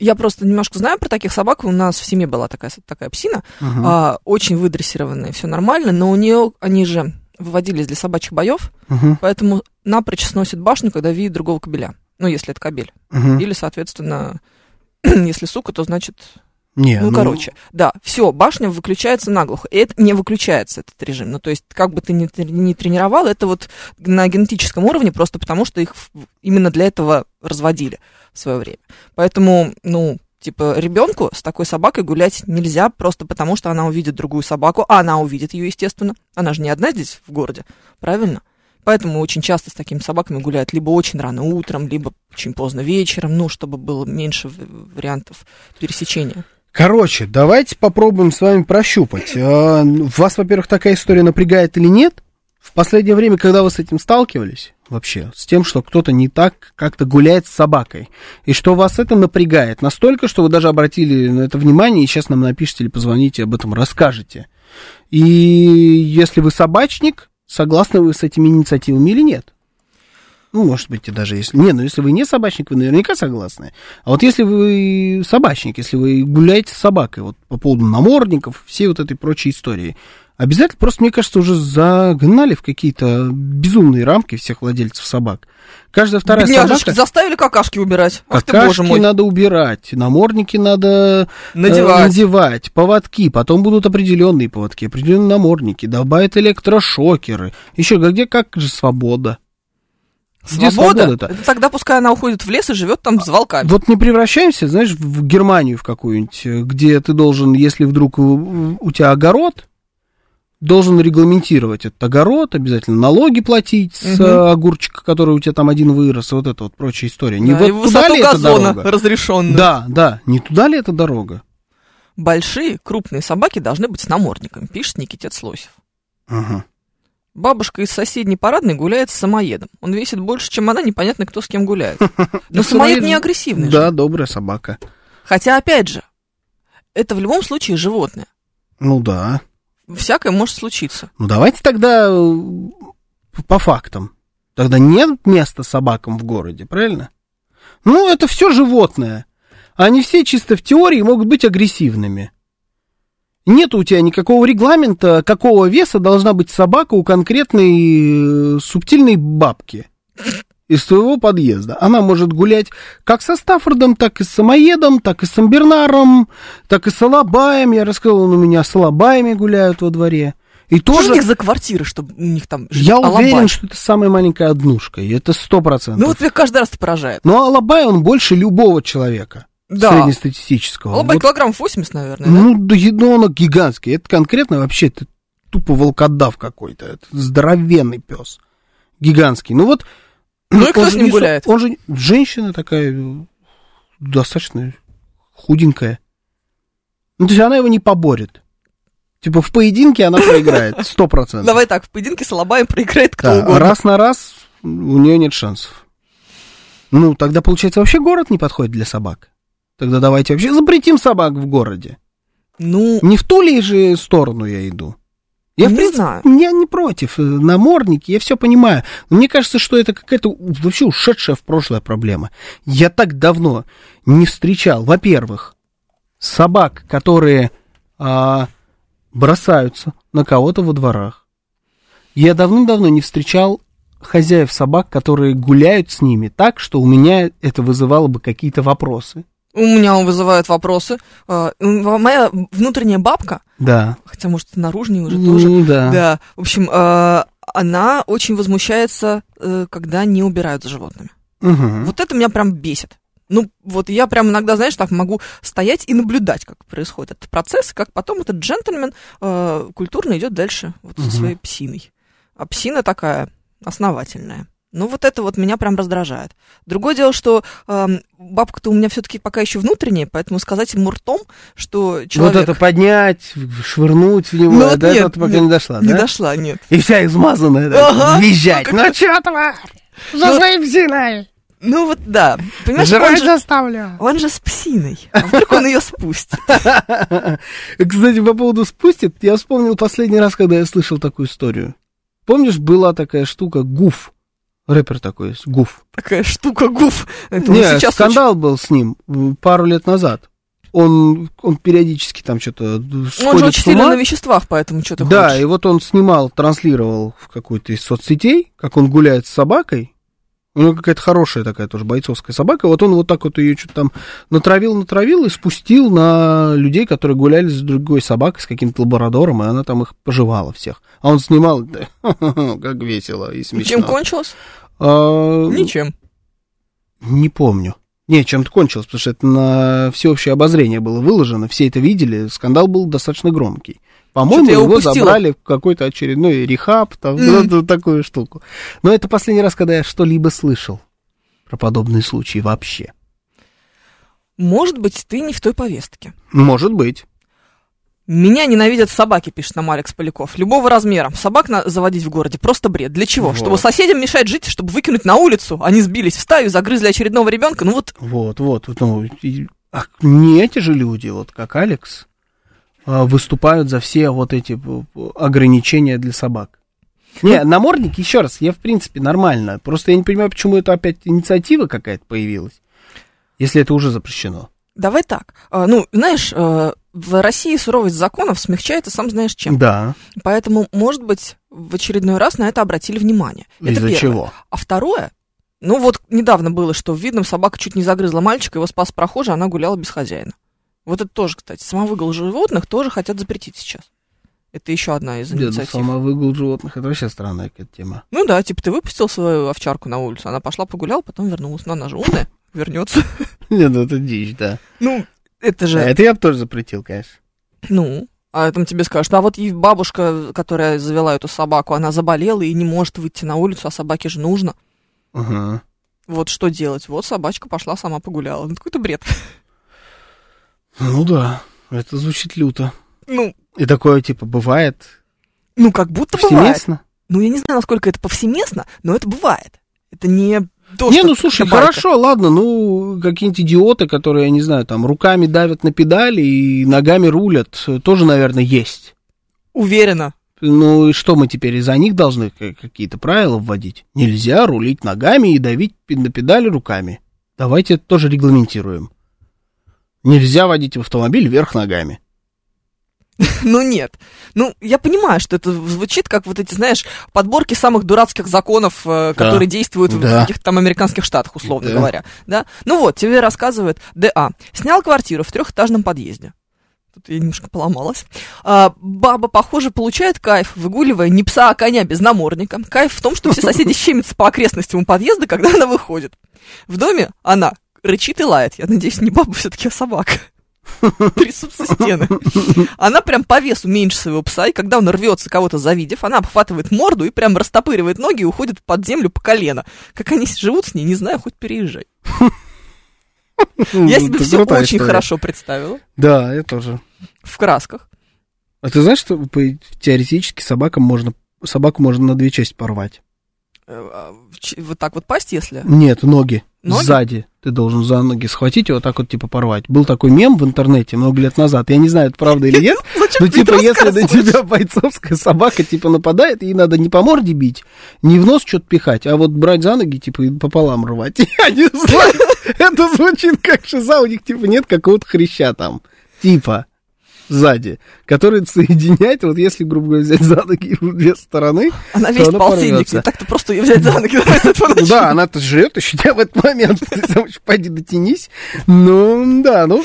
я просто немножко знаю про таких собак. У нас в семье была такая, такая псина, Мгм. а, очень выдрессированная, все нормально, но у нее, они же выводились для собачьих боев, Мгм. поэтому напрочь сносит башню, когда видит другого кобеля. Ну, если это кобель. Мгм. Или, соответственно, если сука, то значит Не, Ну, короче, да, все, башня выключается наглухо. И это не выключается, этот режим. Ну, то есть, как бы ты ни, ни тренировал, это вот на генетическом уровне, просто потому что их именно для этого разводили в свое время. Поэтому, ну, типа, ребенку с такой собакой гулять нельзя, просто потому что она увидит другую собаку, а она увидит ее, естественно. Она же не одна здесь в городе, правильно? Поэтому очень часто с такими собаками гуляют либо очень рано утром, либо очень поздно вечером, ну, чтобы было меньше вариантов пересечения. Короче, давайте попробуем с вами прощупать. А, Вас, во-первых, такая история напрягает или нет? В последнее время, когда вы с этим сталкивались, вообще, с тем, что кто-то не так как-то гуляет с собакой, и что вас это напрягает настолько, что вы даже обратили на это внимание, и сейчас нам напишите или позвоните, об этом расскажете. И если вы собачник, согласны вы с этими инициативами или нет? Ну, может быть, и даже если... Не, ну если вы не собачник, вы наверняка согласны. А вот если вы собачник, если вы гуляете с собакой, вот по поводу намордников, всей вот этой прочей истории, обязательно, просто, мне кажется, уже загнали в какие-то безумные рамки всех владельцев собак. Каждая вторая Бедняжечки, собака... заставили какашки убирать. Ах ты, боже мой. надо убирать, намордники надо э, Надевать. надевать, поводки, потом будут определенные поводки, определенные намордники, добавят электрошокеры. Еще где как же свобода? Свобода? свобода-то? Это тогда пускай она уходит в лес и живет там с волками. Вот не превращаемся, знаешь, в Германию в какую-нибудь, э, где ты должен, если вдруг у, тебя огород, должен регламентировать этот огород, обязательно налоги платить с Мгм. э, огурчика, который у тебя там один вырос, вот это вот прочая история. Не Да, вот и туда ли газона дорога? разрешенную. Да, да, не туда ли это дорога? Большие, крупные собаки должны быть с намордником, пишет Никитец Лосев. Ага. Бабушка из соседней парадной гуляет с самоедом. Он весит больше, чем она, непонятно, кто с кем гуляет. Но самоед не агрессивный. Да, добрая собака. Хотя, опять же, это в любом случае животное. Ну да. Всякое может случиться. Ну давайте тогда э, по фактам. Тогда нет места собакам в городе, правильно? Ну, это все животное. Они все чисто в теории могут быть агрессивными. Нет у тебя никакого регламента, какого веса должна быть собака у конкретной э, субтильной бабки из твоего подъезда. Она может гулять как со Стаффордом, так и с самоедом, так и с Самбернаром, так и с Алабаем. Я рассказал, он у меня с Алабаями гуляют во дворе. И Что тоже... у них за квартиры, чтобы у них там жить? Я Алабай. уверен, что это самая маленькая однушка, и это сто процентов. Ну вот меня каждый раз это поражает. Но Алабай, он больше любого человека. Да. Среднестатистического. Алабай Вот, килограмм 80, наверное, ну, да, ну, он гигантский. Это конкретно вообще это тупо волкодав какой-то. Это здоровенный пес. Гигантский. Ну вот... Ну и кто он с же ним не гуляет? Он же женщина такая, достаточно худенькая. Ну, то есть она его не поборет. Типа в поединке она проиграет, сто процентов. Давай так, в поединке с Алабаем проиграет кто Да, угодно. раз на раз у нее нет шансов. Ну, тогда, получается, вообще город не подходит для собак. Тогда давайте вообще запретим собак в городе. Ну, Не в ту ли же сторону я иду? Я, в Не принципе, знаю. я не против. э, Намордники, я все понимаю. Но мне кажется, что это какая-то вообще ушедшая в прошлое проблема. Я так давно не встречал, во-первых, собак, которые а, бросаются на кого-то во дворах. Я давным-давно не встречал хозяев собак, которые гуляют с ними так, что у меня это вызывало бы какие-то вопросы. У меня он вызывает вопросы. М, Моя внутренняя бабка, Да. хотя, может, наружнее уже тоже, Ну, да. Да, в общем, э, она очень возмущается, э, когда не убирают за животными. Мгм. Вот это меня прям бесит. Ну, вот я прям иногда, знаешь, так могу стоять и наблюдать, как происходит этот процесс, как потом этот джентльмен э, культурно идет дальше вот Мгм. со своей псиной. А псина такая основательная. Ну, вот это вот меня прям раздражает. Другое дело, что эм, бабка-то у меня все-таки пока еще внутренняя, поэтому сказать ему ртом, что человек... Вот это поднять, швырнуть в него, Ну, вот до нет, этого пока нет, не дошла, Не да? дошла, нет. И вся измазанная, да, Ага. визжать. Ну чё, тварь? За своим псиной? Ну вот да. Понимаешь, он Жрать же, заставлю. он же с псиной. А вдруг он ее спустит? Кстати, по поводу спустит, я вспомнил последний раз, когда я слышал такую историю. Помнишь, была такая штука Гуф? Рэпер такой есть, Гуф. Такая штука гуф. Это Не, сейчас скандал был с ним пару лет назад. Он, он периодически там что-то очень- Он же сходит очень сильно на веществах, поэтому что ты Да, хочешь. и вот он снимал, транслировал в какой-то из соцсетей, как он гуляет с собакой. У него какая-то хорошая такая тоже бойцовская собака. Вот он вот так вот ее что-то там натравил, натравил и спустил на людей, которые гуляли с другой собакой, с каким-то лабрадором, и она там их пожевала всех. А он снимал, да, как весело и И смешно. Чем кончилось? А, Ничем. Не помню. Не, чем-то кончилось, потому что это на всеобщее обозрение было выложено, все это видели, скандал был достаточно громкий. По-моему, его упустила. забрали в какой-то очередной рехаб, там, Мгм. вот такую штуку. Но это последний раз, когда я что-либо слышал про подобные случаи вообще. Может быть, ты не в той повестке. Может быть. Меня ненавидят собаки, пишет нам Алекс Поляков. Любого размера. Собак на- заводить в городе просто бред. Для чего? Вот. Чтобы соседям мешать жить, чтобы выкинуть на улицу. Они сбились в стаю, загрызли очередного ребенка. Ну вот, Вот, вот. Ну, и- а не эти же люди, вот как Алекс, выступают за все вот эти ограничения для собак. Не, намордник, еще раз, я в принципе нормально. Просто я не понимаю, почему это опять инициатива какая-то появилась, если это уже запрещено. давай так. А, Ну, знаешь, э, в России суровость законов смягчается сам знаешь чем. Да. Поэтому, может быть, в очередной раз на это обратили внимание. Из-за чего? А второе, ну вот недавно было, что в Видном собака чуть не загрызла мальчика, его спас прохожий, она гуляла без хозяина. Вот это тоже, кстати, самовыгул животных тоже хотят запретить сейчас. Это еще одна из Деду инициатив. самовыгул животных, это вообще странная какая-то тема. Ну да, типа ты выпустил свою овчарку на улицу, она пошла погуляла, потом вернулась. Но она же умная, вернется. Нет, ну это дичь, да. Ну, это же, А это я бы тоже запретил, конечно. ну, а там тебе скажут, а вот и бабушка, которая завела эту собаку, она заболела и не может выйти на улицу, а собаке же нужно. Ага. Вот что делать? Вот собачка пошла, сама погуляла. Ну, какой-то бред. Ну да, это звучит люто. Ну, И такое, типа, бывает ну, как будто бывает. повсеместно. Ну, я не знаю, насколько это повсеместно, но это бывает. Это не то, не, ну слушай, байка. хорошо, ладно, ну, какие-нибудь идиоты, которые, я не знаю, там, руками давят на педали и ногами рулят, тоже, наверное, есть. Уверена. Ну, и что мы теперь из-за них должны какие-то правила вводить? Нельзя рулить ногами и давить на педали руками. Давайте это тоже регламентируем. Нельзя водить в автомобиль вверх ногами. Ну, нет. Ну, я понимаю, что это звучит как вот эти, знаешь, подборки самых дурацких законов, э, Да. которые действуют в Да. каких-то там американских штатах, условно Да. говоря. Да? Ну вот, тебе рассказывает ДА. Снял квартиру в трехэтажном подъезде. Тут я немножко поломалась. А, баба, похоже, получает кайф, выгуливая не пса, а коня без намордника. Кайф в том, что все соседи щемятся по окрестностям у подъезда, когда она выходит. В доме она рычит и лает. Я надеюсь, не баба все-таки, а собака. Трясутся стены. Она прям по весу меньше своего пса, и когда он рвется, кого-то завидев, она обхватывает морду и прям растопыривает ноги и уходит под землю по колено. Как они живут с ней, не знаю, хоть переезжай. Я себе все очень хорошо представила. Да, я тоже. В красках. А ты знаешь, что теоретически собакам можно, собаку можно на две части порвать? Э, а, Вот так вот пасть, если... Нет, ноги. Ноги? Сзади. Ты должен за ноги схватить и вот так вот типа порвать. Был такой мем в интернете много лет назад. Я не знаю, это правда или нет. Это типа, если на тебя бойцовская собака, типа, нападает, ей надо не по морде бить, не в нос что-то пихать, а вот брать за ноги, типа, и пополам рвать. Я не знаю, это звучит как шиза, у них, типа, нет какого-то хряща там, типа, сзади, который соединяет, вот если, грубо говоря, взять за ноги две стороны, Она весь полтинник, не так-то просто ее взять за ноги. ну да, она-то жрет еще тебя в этот момент, пойди дотянись, ну, да, ну,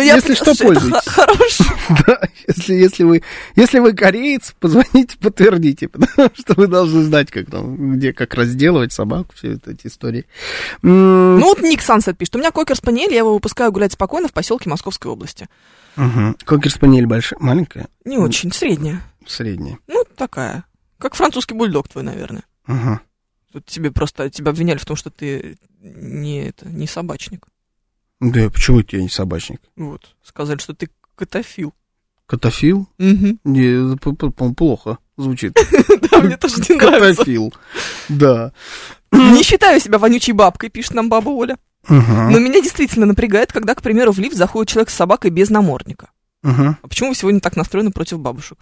я если что, пользуйтесь. х- Хороший. Да, если, вы, если вы кореец, позвоните, подтвердите, потому что вы должны знать, как там, где, как разделывать собаку, все эти истории. Ну вот Ник Сансет пишет, у меня кокер спаниель, я его выпускаю гулять спокойно в поселке Московской области. Мгм. Кокер спаниель большая, маленькая, Не очень, средняя. средняя. Ну, такая. Как французский бульдог твой, наверное. Ага. Тут тебе просто тебя обвиняли в том, что ты не, это, не собачник. Да, почему я не собачник? Вот. Сказали, что ты котофил. Котофил? Мгм. Не, по-моему, плохо звучит. Да, мне тоже не нравится. Котофил. Да. Не считаю себя вонючей бабкой, пишет нам баба Оля. Мгм. Но меня действительно напрягает, когда, к примеру, в лифт заходит человек с собакой без намордника. Мгм. А почему вы сегодня так настроены против бабушек?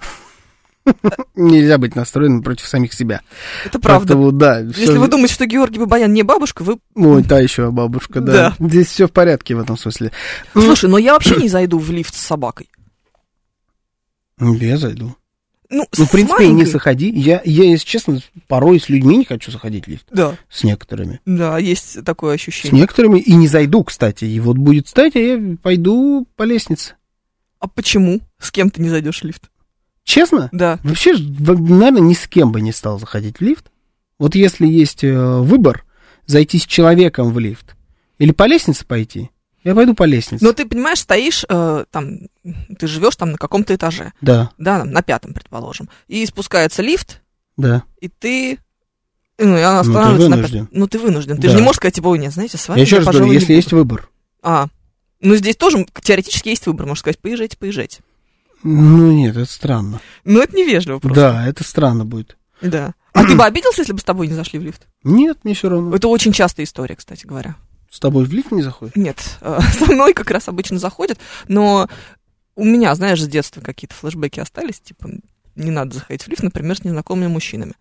Нельзя быть настроенным против самих себя. Это правда. Поэтому, да. Если всё- вы думаете, что Георгий Бабаян не бабушка, вы... Ой, та еще бабушка, да. Здесь все в порядке в этом смысле. Слушай, но я вообще не зайду в лифт с собакой. Ну, Я зайду. Ну, Ну, с в принципе, не маленькой- заходи. Я, я, если честно, порой с людьми не хочу заходить в лифт. Да, С некоторыми. да, есть такое С ощущение. некоторыми и не зайду, кстати. И вот будет стать, а я пойду по лестнице. А почему? С кем ты не зайдешь в лифт? Честно? Да. Вообще, наверное, ни с кем бы не стал заходить в лифт. Вот если есть э, выбор, зайти с человеком в лифт или по лестнице пойти, я пойду по лестнице. Но ты понимаешь, стоишь э, там, ты живешь там на каком-то этаже, Да, да, там, на пятом, предположим, и спускается лифт, да. и ты ну, и она Ну, ты останавливается на вынужден. пятом. Ну, ты вынужден. Ты Да. же не можешь сказать, типа, ой, нет, знаете, с вами я еще раз говорю, если буду». есть выбор. А, ну здесь тоже теоретически есть выбор, можно сказать, поезжайте, поезжайте. Ну нет, это странно. Но это невежливо просто. Да, это странно будет. Да. А ты бы обиделся, если бы с тобой не зашли в лифт? Нет, мне все равно. Это очень частая история, кстати говоря. С тобой в лифт не заходит? Нет, э, со мной как раз обычно заходят, но у меня, знаешь, с детства какие-то флешбеки остались, типа, не надо заходить в лифт, например, с незнакомыми мужчинами.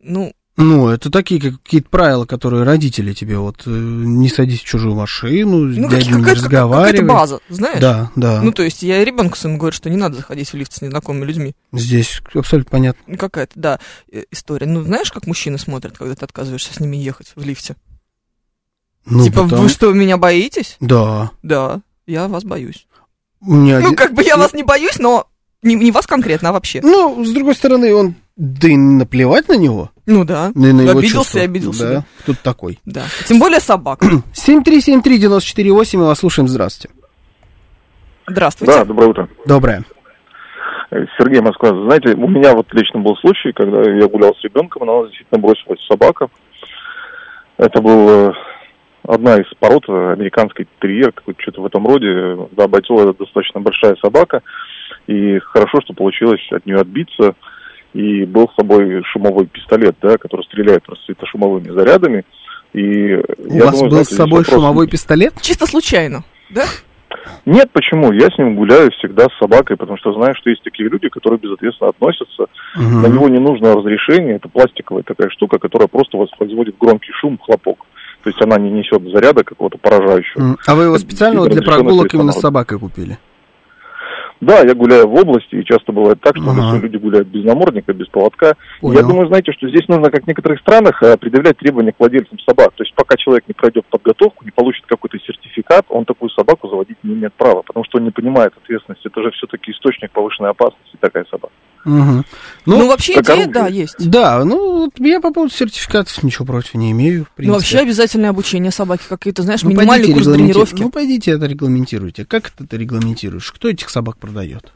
Ну, Ну, это такие как- какие-то правила, которые родители тебе вот э, не садись в чужую машину, с ну какая- не какая-то, какая-то разговаривай. база, знаешь? Да, да. Ну, то есть я ребенку своему говорю, что не надо заходить в лифт с незнакомыми людьми. Здесь абсолютно понятно. Какая-то, да, э, история. Ну, знаешь, как мужчины смотрят, когда ты отказываешься с ними ехать в лифте? Ну, типа, потом- вы что, меня боитесь? Да. Да, я вас боюсь. У меня Ну, один- как бы я вас не боюсь, но не, не вас конкретно, а вообще. Ну, с другой стороны, он... Да и наплевать на него. Ну да. На, на его обиделся чувства. и обиделся. Да, Да. кто такой. да. Тем более собак. 7373948, мы вас слушаем, здравствуйте. Здравствуйте. Да, доброе утро. Доброе. Э, Сергей Москва. Знаете, у меня вот лично был случай, когда я гулял с ребенком, на нас действительно бросилась собака. Это был э, одна из пород э, американской терьер, какой-то что-то в этом роде. Да, бойцова это достаточно большая собака. И хорошо, что получилось от нее отбиться. И был с собой шумовой пистолет, да, который стреляет светошумовыми зарядами. И У я вас думаю, был знаете, с собой вопрос- шумовой пистолет? Чисто случайно, да? Нет, почему? Я с ним гуляю всегда с собакой, потому что знаю, что есть такие люди, которые безответственно относятся. Мгм. На него не нужно разрешение. Это пластиковая такая штука, которая просто воспроизводит громкий шум, хлопок. То есть она не несет заряда какого-то поражающего. А вы его специально вот для прогулок именно с собакой купили? Да, я гуляю в области, и часто бывает так, что Ага. люди гуляют без намордника, без поводка. Понял. Я думаю, знаете, что здесь нужно, как в некоторых странах, э, предъявлять требования к владельцам собак. То есть пока человек не пройдет подготовку, не получит какой-то сертификат, он такую собаку заводить не имеет права, потому что он не понимает ответственности. Это же все-таки источник повышенной опасности, такая собака. Мгм. Ну, Ну, вообще как идея, да, есть. да, ну, вот я по поводу сертификатов ничего против не имею. Ну, вообще обязательное обучение собаки, какие-то, знаешь, Ну, минимальный курс регламенти- тренировки. Ну, пойдите это регламентируйте. Как это ты регламентируешь? Кто этих собак продает?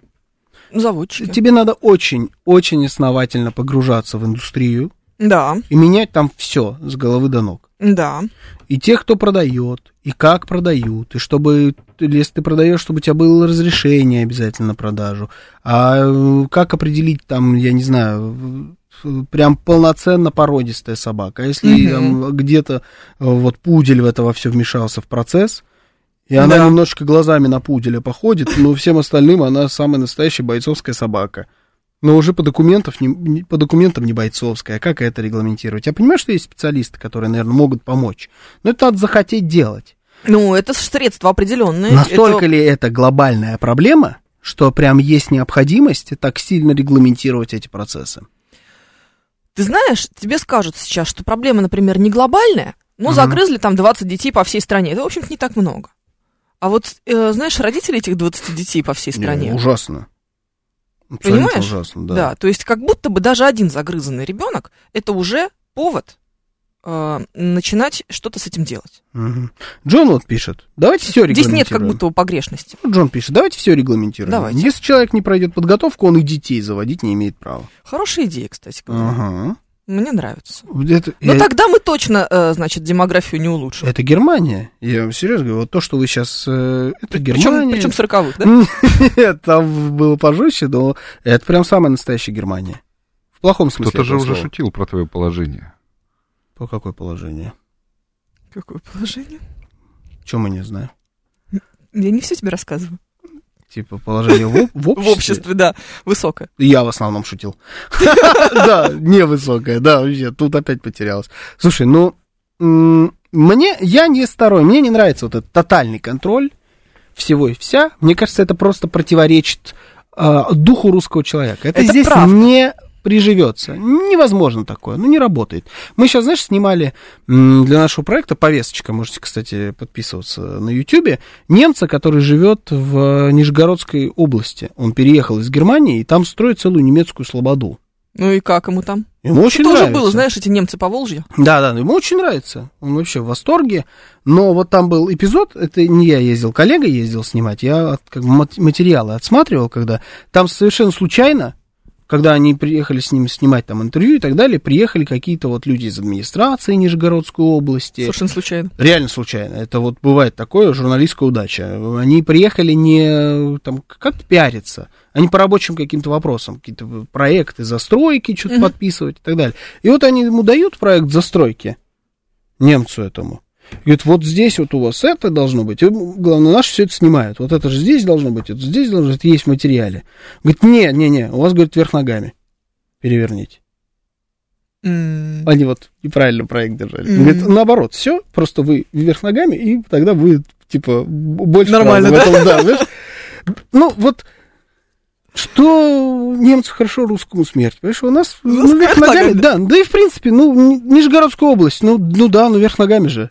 Заводчики. Тебе надо очень, очень основательно погружаться в индустрию Да, и менять там все с головы до ног. да. И тех, кто продает, и как продают, и чтобы, если ты продаешь, чтобы у тебя было разрешение обязательно на продажу. А э, как определить там, я не знаю, прям полноценно породистая собака. А если Мгм. там где-то э, вот пудель в это во все вмешался в процесс, и она Да. немножечко глазами на пуделя походит, но всем остальным она самая настоящая бойцовская собака. Но уже по, документов не, по документам не бойцовская. А как это регламентировать? Я понимаю, что есть специалисты, которые, наверное, могут помочь. Но это надо захотеть делать. Ну, это средства определенные. Настолько Это- ли это глобальная проблема, что прям есть необходимость так сильно регламентировать эти процессы? Ты знаешь, тебе скажут сейчас, что проблема, например, не глобальная, но Мгм. загрызли там 20 детей по всей стране. Это, в общем-то, не так много. А вот, э, знаешь, родители этих 20 детей по всей стране. Не, ужасно. Абсолютно Понимаешь? ужасно, да. Да. то есть как будто бы даже один загрызанный ребенок это уже повод э, начинать что-то с этим делать. Мгм. Джон вот пишет, давайте все Здесь регламентируем. нет как будто бы погрешности. Джон пишет, давайте все регламентируем. Давайте. Если человек не пройдет подготовку, он и детей заводить не имеет права. Хорошая идея, кстати говоря. Ага. Мне нравится. Это, Но я- тогда мы точно, э, значит, демографию не улучшим. это Германия. Я вам серьезно говорю, вот то, что вы сейчас... Это Причем, Германия. причем 40-х, да? Нет, там было пожестче, но это прям самая настоящая Германия. В плохом смысле. Кто-то же уже шутил про твое положение. По какое положение? Какое положение? Чем мы не знаем? Я не все тебе рассказываю. Типа положение в, в обществе? В обществе, да, высокое. Я в основном шутил. Да, невысокая, да, вообще, тут опять потерялась. Слушай, ну, мне, я не сторонник, мне не нравится вот этот тотальный контроль всего и вся. Мне кажется, это просто противоречит а, духу русского человека. Это, Это здесь правда. не приживется. Невозможно такое, ну не работает. Мы сейчас, знаешь, снимали для нашего проекта повесточка, можете, кстати, подписываться на YouTube, немца, который живет в Нижегородской области. Он переехал из Германии и там строит целую немецкую слободу. Ну и как ему там? Ему очень Тоже нравится. было, знаешь, эти немцы по Волжье. Да, да, ему очень нравится. Он вообще в восторге. Но вот там был эпизод, это не я ездил, коллега ездил снимать, я как бы мат- материалы отсматривал, когда там совершенно случайно, когда они приехали с ним снимать там интервью и так далее, приехали какие-то вот люди из администрации Нижегородской области. Совершенно случайно. Реально случайно. Это вот бывает такое, журналистская удача. Они приехали не там как-то пиариться, они по рабочим каким-то вопросам, какие-то проекты застройки, что-то Мгм. подписывать и так далее. И вот они ему дают проект застройки, немцу этому. Говорит, вот здесь вот у вас это должно быть. И, главное, наши все это снимают. Вот это же здесь должно быть, это здесь должно быть, это есть в материале. Говорит, не, не, не, у вас, говорит, вверх ногами. Переверните. М, Они вот неправильно проект держали. Мгм. Говорит, наоборот, все, просто вы вверх ногами, и тогда вы, типа, больше Нормально, в этом, да, знаешь? Ну, вот, что немцу хорошо, русскому смерть. Понимаешь, у нас У нас ну, вверх ногами, ногами, да, да и в принципе, ну, Ни- Нижегородская область, ну, ну да, ну вверх ногами же.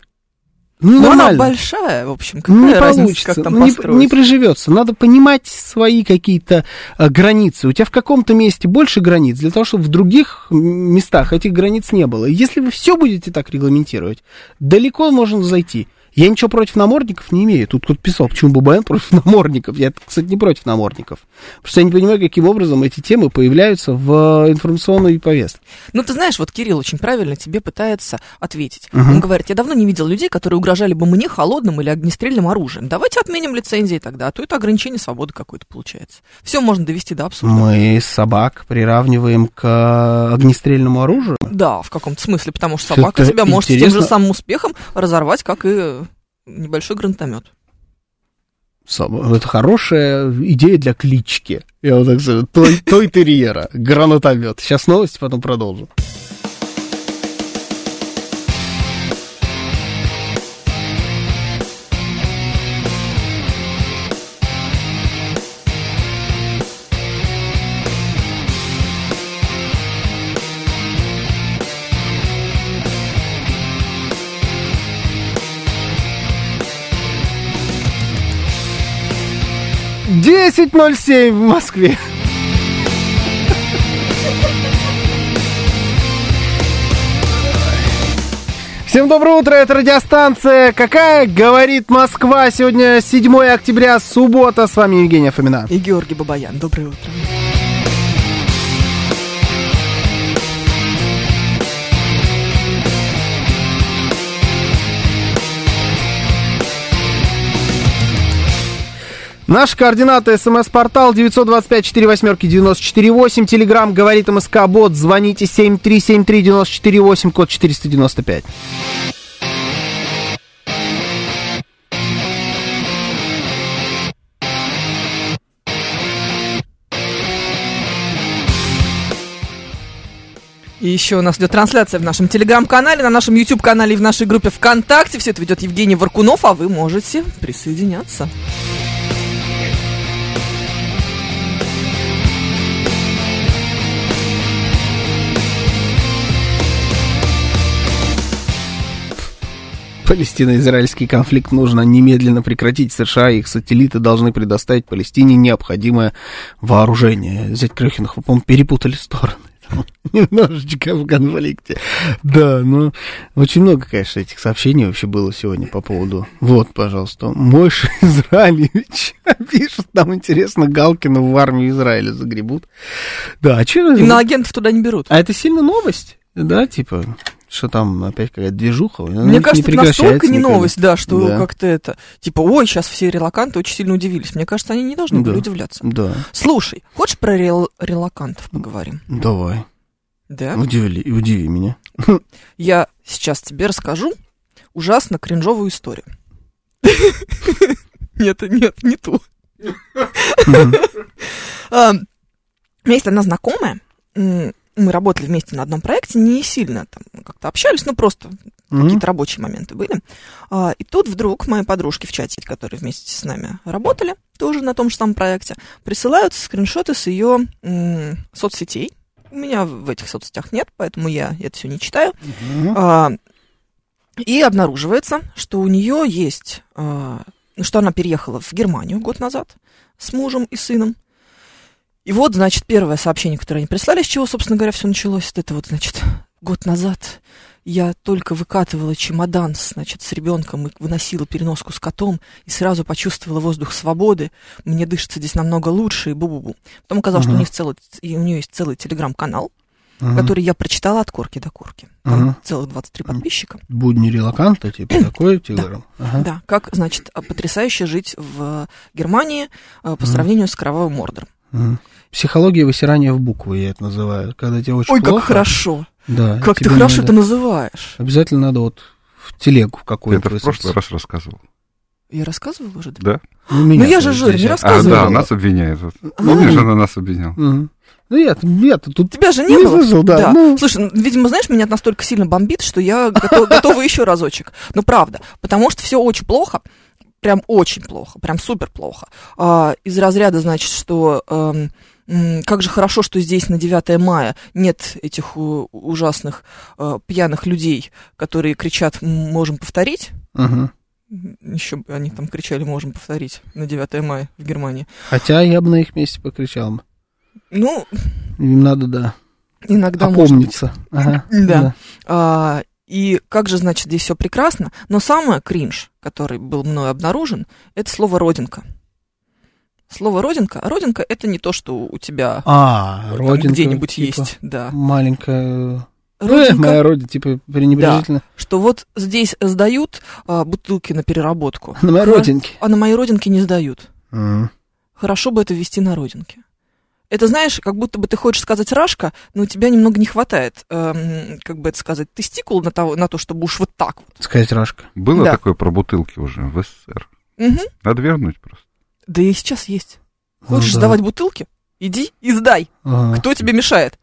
Ну, она нормально. большая, в общем, Ну, какая не разница, получится, как там ну, не, построить. не приживется. Надо понимать свои какие-то а, границы. У тебя в каком-то месте больше границ, для того, чтобы в других местах этих границ не было. Если вы все будете так регламентировать, далеко можно зайти. Я ничего против намордников не имею. Тут кто-то писал, почему ББН против намордников. Я, кстати, не против намордников. Просто я не понимаю, каким образом эти темы появляются в информационной повестке. Ну, ты знаешь, вот Кирилл очень правильно тебе пытается ответить. Мгм. Он говорит, я давно не видел людей, которые угрожали бы мне холодным или огнестрельным оружием. Давайте отменим лицензии тогда, а то это ограничение свободы какое-то получается. Все можно довести до абсурда. Мы собак приравниваем к огнестрельному оружию. Да, в каком-то смысле, потому что собака Это тебя может с тем же интересно. самым успехом разорвать, как и небольшой гранатомет. Это хорошая идея для клички. Я вот так скажу. Той, той терьера. Гранатомет. Сейчас новости, потом продолжим. Десять ноль семь в Москве. Всем доброе утро, это радиостанция «Какая?» Говорит Москва. Сегодня 7 октября, суббота. С вами Евгения Фомина. И Георгий Бабаян, доброе утро. Наши координаты. СМС-портал 925-48-94-8. Телеграмм говорит МСК Бот. Звоните 7373-94-8, код 495. И еще у нас идет трансляция в нашем телеграм-канале, на нашем YouTube-канале и в нашей группе ВКонтакте. Все это ведет Евгений Варкунов, а вы можете присоединяться. Палестино-израильский конфликт нужно немедленно прекратить. США и их сателлиты должны предоставить Палестине необходимое вооружение. Зять Крюхинов, по-моему, перепутали стороны. Там Немножечко в конфликте. Да, ну, очень много, конечно, этих сообщений вообще было сегодня по поводу... Вот, пожалуйста, Мойша Израилевич пишет, нам интересно, Галкина в армию Израиля загребут. Да, а что... Агентов туда не берут. А это сильно новость? Да, типа, что там опять какая-то движуха. Мне не кажется, это настолько не никогда. новость, да, что Да. как-то это, типа, ой, сейчас все релаканты очень сильно удивились. Мне кажется, они не должны были Да. удивляться. Да, Слушай, хочешь про рел- релакантов поговорим? давай, Да. удиви, удиви меня. Я сейчас тебе расскажу ужасно кринжовую историю. Нет, нет, не ту. А, У меня есть одна знакомая, мы работали вместе на одном проекте, не сильно там как-то общались, но просто Мгм. какие-то рабочие моменты были. А, И тут вдруг мои подружки в чате, которые вместе с нами работали, тоже на том же самом проекте, присылают скриншоты с ее м, соцсетей. У меня в этих соцсетях нет, поэтому я это все не читаю. Мгм. А, И обнаруживается, что у нее есть, а, ну, что она переехала в Германию год назад с мужем и сыном. И вот, значит, первое сообщение, которое они прислали, с чего, собственно говоря, все началось. Это вот, значит, год назад я только выкатывала чемодан, значит, с ребенком и выносила переноску с котом, и сразу почувствовала воздух свободы. Мне дышится здесь намного лучше, и бу-бу-бу. Потом оказалось, что у, них целый, и у нее есть целый телеграм-канал, Мгм. который я прочитала от корки до корки. Там Мгм. целых 23 подписчика. Будни релаканта, типа такой телеграм. Ага. Да, как, значит, потрясающе жить в Германии а, по сравнению с кровавым мордором. Мгм. Психология высирания в буквы, я это называю. Когда тебе очень Ой, плохо. как хорошо. Да, Как ты хорошо надо- это называешь. Обязательно надо вот в телегу какую-то это в прошлый раз рассказывал. Я рассказывала уже, да? Да? Ну, меня Ну, я же здесь не это- А, Рассказывала. да, нас обвиняют. Вот. А. Помнишь, она нас обвиняла? Ну, я, я тут... Тебя же не, Не было. слышал, да, ну. Слушай, ну, видимо, знаешь, меня настолько сильно бомбит, что я готова, готова еще разочек. Ну, правда. Потому что все очень плохо. Прям очень плохо. Прям супер плохо. А, из разряда, значит, что... эм, как же хорошо, что здесь на 9 мая нет этих ужасных э, пьяных людей, которые кричат «М, «можем повторить». Мгм. Еще бы они там кричали «можем повторить» на 9 мая в Германии. Хотя я бы на их месте покричал. бы. Ну, Им надо, да, иногда опомниться. Ага, Да. А, и как же, значит, здесь все прекрасно. Но самое кринж, который был мной обнаружен, это слово родинка. Слово родинка. А родинка это не то, что у тебя А, там родинка. где-нибудь типа, есть. Да. Маленькая... Э, Родинка, моя родина, типа, пренебрежительно. что вот здесь сдают а, бутылки на переработку. На моей родинке. А на моей родинке не сдают. Мгм. Хорошо бы это вести на родинке. Это, знаешь, как будто бы ты хочешь сказать рашка, но у тебя немного не хватает, эм, как бы это сказать, тестикул на, того, на то, чтобы уж вот так вот. Сказать Рашка. Было Да. такое про бутылки уже в СССР. Мгм. Надо вернуть просто. Да и сейчас есть. Хочешь Ну да. сдавать бутылки? Иди и сдай. Ага. Кто тебе мешает?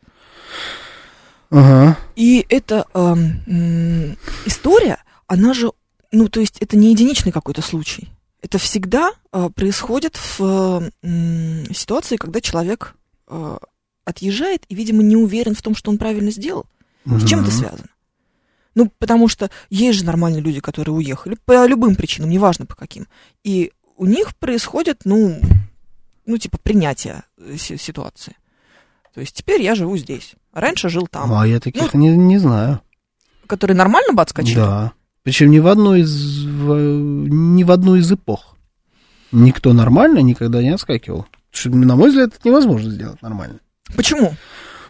Ага. И эта м, история, она же, ну, то есть это не единичный какой-то случай. Это всегда э, происходит в э, ситуации, когда человек э, отъезжает и, видимо, не уверен в том, что он правильно сделал. С чем это связано? Ну, потому что есть же нормальные люди, которые уехали по любым причинам, неважно по каким. И у них происходит, ну, ну типа принятие э, си- ситуации. То есть теперь я живу здесь, раньше жил там. А я таких не, не знаю. Которые нормально бы отскочили? Да. Причем ни в одну из ни в одну из эпох. Никто нормально никогда не отскакивал. Что, на мой взгляд, это невозможно сделать нормально. Почему?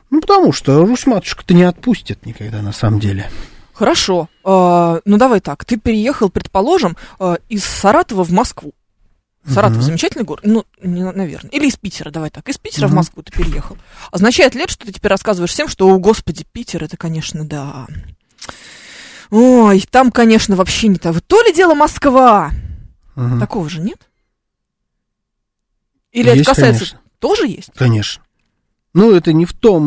Ну, потому что Русь-матушка-то не отпустит никогда, на самом деле. Хорошо. А, ну давай так. Ты переехал, предположим, а, из Саратова в Москву. Саратов Мгм. замечательный город. Ну, не, наверное. Или из Питера, давай так. Из Питера в Мгм. Москву ты переехал. Означает ли это, что ты теперь рассказываешь всем, что, о, господи, Питер, это, конечно, да. Ой, там, конечно, вообще не так. То ли дело Москва. Мгм. Такого же нет? Или Есть, это касается... конечно. Тоже есть? Конечно. Ну, это не в том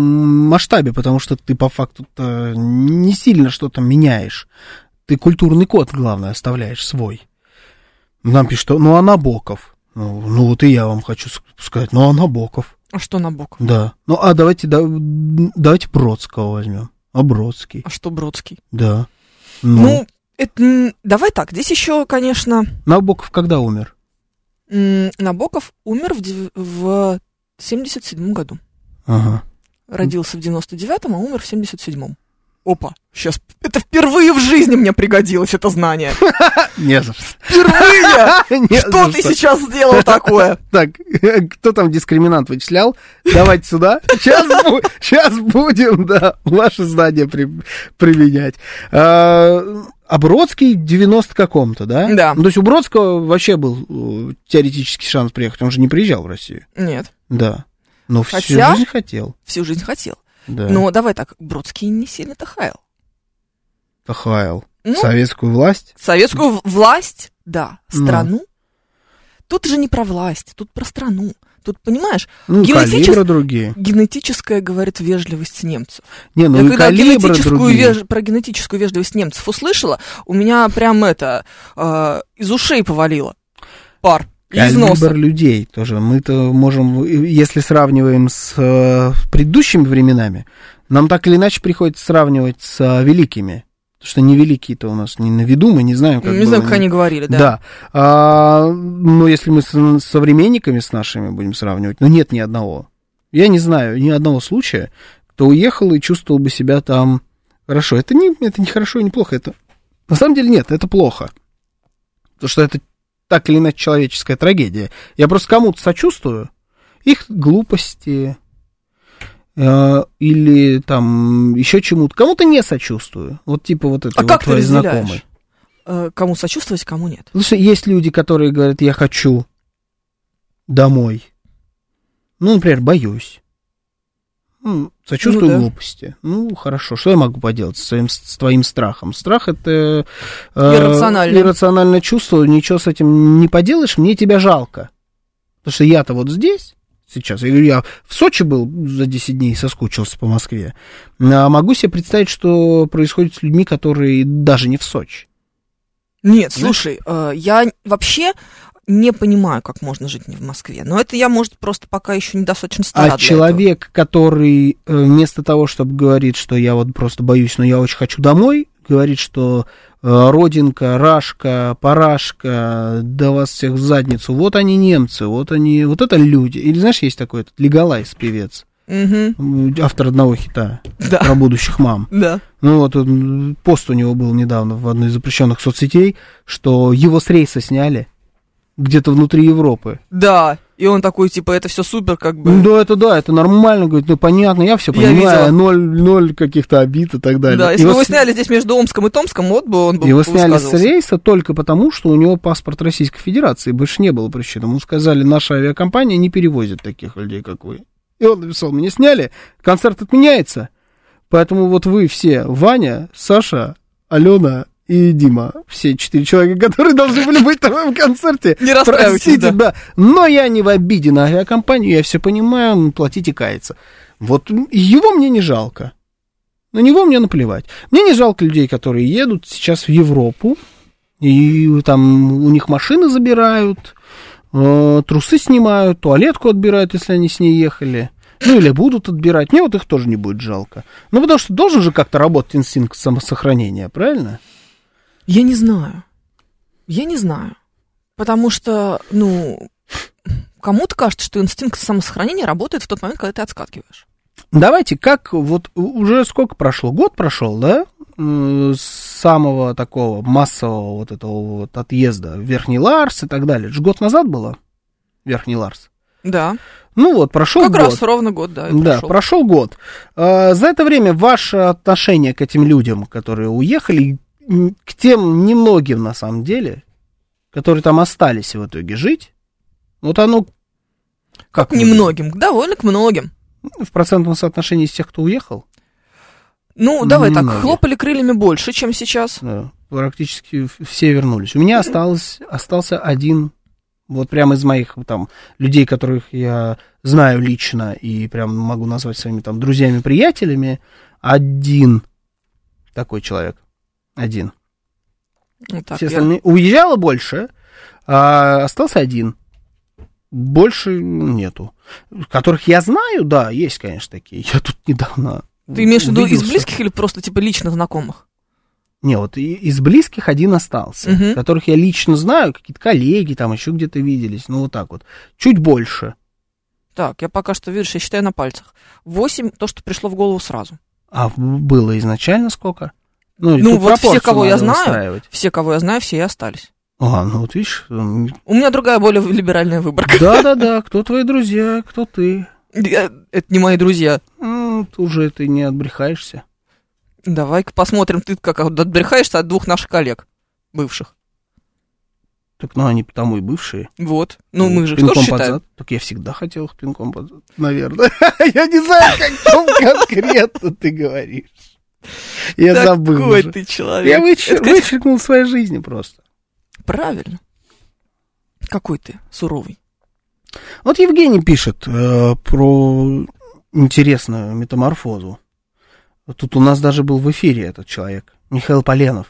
масштабе, потому что ты по факту не сильно что-то меняешь. Ты культурный код, главное, оставляешь свой. Нам пишут, ну, а Набоков. Ну, ну, вот и я вам хочу сказать, ну, а Набоков. А что Набоков? Да. Ну, а давайте, да, давайте Бродского возьмем. А Бродский, А что Бродский? да. Ну, Ну, это, давай так. Здесь еще, конечно, Набоков когда умер? Набоков умер в, в 77 году. Ага. Родился в 99-м, а умер в 77-м. Опа, сейчас, это впервые в жизни мне пригодилось это знание. Не за что. Впервые! Не Что ты сейчас сделал такое? Так, кто там дискриминант вычислял? Давайте сюда. Сейчас, бу- сейчас будем, да, ваши знания при- применять. А, а Бродский 90 каком-то, да? Да. Ну, то есть у Бродского вообще был э, теоретический шанс приехать, он же не приезжал в Россию. Нет, Да. Но всю Хотя- жизнь хотел. всю жизнь хотел. Да. Но давай так, Бродский не сильно-то хаял. Хаял. Ну, Советскую власть. советскую власть, да, Ну. страну. Тут же не про власть, тут про страну. Тут, понимаешь, Ну, Генетичес- калибры другие. генетическая, говорит, вежливость немцев. Не, ну Я и когда генетическую веж- про генетическую вежливость немцев услышала, у меня прям это э, из ушей повалило. Пар. И Из Калибр носа. людей тоже. Мы-то можем, если сравниваем с э, предыдущими временами, нам так или иначе приходится сравнивать с э, великими. Потому что невеликие-то у нас не на виду, мы не знаем, как не было. знаю, как они говорили, да. Да. А, но если мы с современниками с нашими будем сравнивать, ну нет ни одного. Я не знаю ни одного случая, кто уехал и чувствовал бы себя там хорошо. Это не, это не хорошо и не плохо. Это, на самом деле нет, это плохо. Потому что это так или иначе человеческая трагедия. Я просто кому-то сочувствую, их глупости э, или там еще чему-то. Кому-то не сочувствую. Вот типа вот это А вот как твои знакомые. Кому сочувствовать, кому нет. Что есть люди, которые говорят, я хочу домой. Ну, например, боюсь. Сочувствую Ну да. глупости. Ну, хорошо, что я могу поделать со своим, с твоим страхом? Страх это э, Иррационально. иррациональное чувство, ничего с этим не поделаешь, мне тебя жалко. Потому что я-то вот здесь, сейчас, я говорю, я в Сочи был за 10 дней, соскучился по Москве. А могу себе представить, что происходит с людьми, которые даже не в Сочи. Нет, Знаешь? слушай, э, я вообще не понимаю, как можно жить не в Москве. Но это я, может, просто пока еще недостаточно стара А человек, который э, вместо того, чтобы говорить, что я вот просто боюсь, но я очень хочу домой, говорит, что э, родинка, рашка, парашка, да вас всех в задницу, вот они немцы, вот они, вот это люди. Или знаешь, есть такой этот Легалайс певец, этого. М, автор одного хита Да, про будущих мам. да. Ну вот он, пост у него был недавно в одной из запрещенных соцсетей, что его с рейса сняли где-то внутри Европы. Да, и он такой, типа, это все супер, как бы. Ну, да, это да, это нормально, говорит, ну понятно, я все Я понимаю, видела. ноль, ноль каких-то обид и так далее. Да, если бы его, его с- сняли здесь между Омском и Томском, вот бы он бы его сняли с рейса только потому, что у него паспорт Российской Федерации, больше не было причин. Ему сказали, наша авиакомпания не перевозит таких людей, как вы. И он написал, меня сняли, концерт отменяется, поэтому вот вы все, Ваня, Саша, Алена и Дима, все четыре человека, которые должны были быть на моем концерте, Не Простите, да. да. Но я не в обиде на авиакомпанию, я все понимаю, платите кается. Вот его мне не жалко. На него мне наплевать. Мне не жалко людей, которые едут сейчас в Европу, и там у них машины забирают, э, трусы снимают, туалетку отбирают, если они с ней ехали. Ну, или будут отбирать. Мне вот их тоже не будет жалко. Ну, потому что должен же как-то работать инстинкт самосохранения, правильно? Я не знаю. Я не знаю. Потому что, ну, кому-то кажется, что инстинкт самосохранения работает в тот момент, когда ты отскакиваешь. Давайте, как вот уже сколько прошло? Год прошел, да? С самого такого массового вот этого вот отъезда в Верхний Ларс и так далее. Это же год назад было? Верхний Ларс. Да. Ну вот, прошел как год. раз ровно год, да. Да, прошел. прошел год. А, За это время ваше отношение к этим людям, которые уехали, к тем немногим, на самом деле, которые там остались в итоге жить, вот оно как немногим, довольно к многим. выглядит? в процентном соотношении из тех, кто уехал? Ну, давай так, Немногие. хлопали крыльями больше, чем сейчас. Да, практически все вернулись. У меня осталось, остался один, вот прямо из моих там людей, которых я знаю лично и прям могу назвать своими там друзьями, приятелями, один такой человек. Один. Ну, так, все я- остальные... Уезжало больше, а остался один. Больше нету. Которых я знаю, да, есть, конечно, такие. Я тут недавно Ты имеешь в виду из близких или просто, типа, лично знакомых? Не, вот из близких один остался, Мгм. которых я лично знаю, какие-то коллеги там еще где-то виделись, ну вот так вот. Чуть больше. Так, я пока что, видишь, я считаю на пальцах. Восемь, то, что пришло в голову сразу. А было изначально сколько? Ну, тут вот все, кого я знаю. Все, кого я знаю, все и остались. А, ну вот видишь, У меня другая, более либеральная выборка. да-да-да, кто твои друзья, кто ты. Я- Это не мои друзья. М, Тут уже ты не отбрехаешься. Давай-ка посмотрим, ты как отбрехаешься от двух наших коллег бывших. Так, ну они потому и бывшие. Вот. Ну, мы же тоже под считаем. зад. Так я всегда хотел их пинком под зад. Наверное. Я не знаю, о ком конкретно ты говоришь. Я забыл Какой уже. ты человек. Я вычер- Это, вычеркнул своей жизни просто. Правильно. Какой ты суровый. Вот Евгений пишет э, про интересную метаморфозу. Тут у нас даже был в эфире этот человек, Михаил Поленов.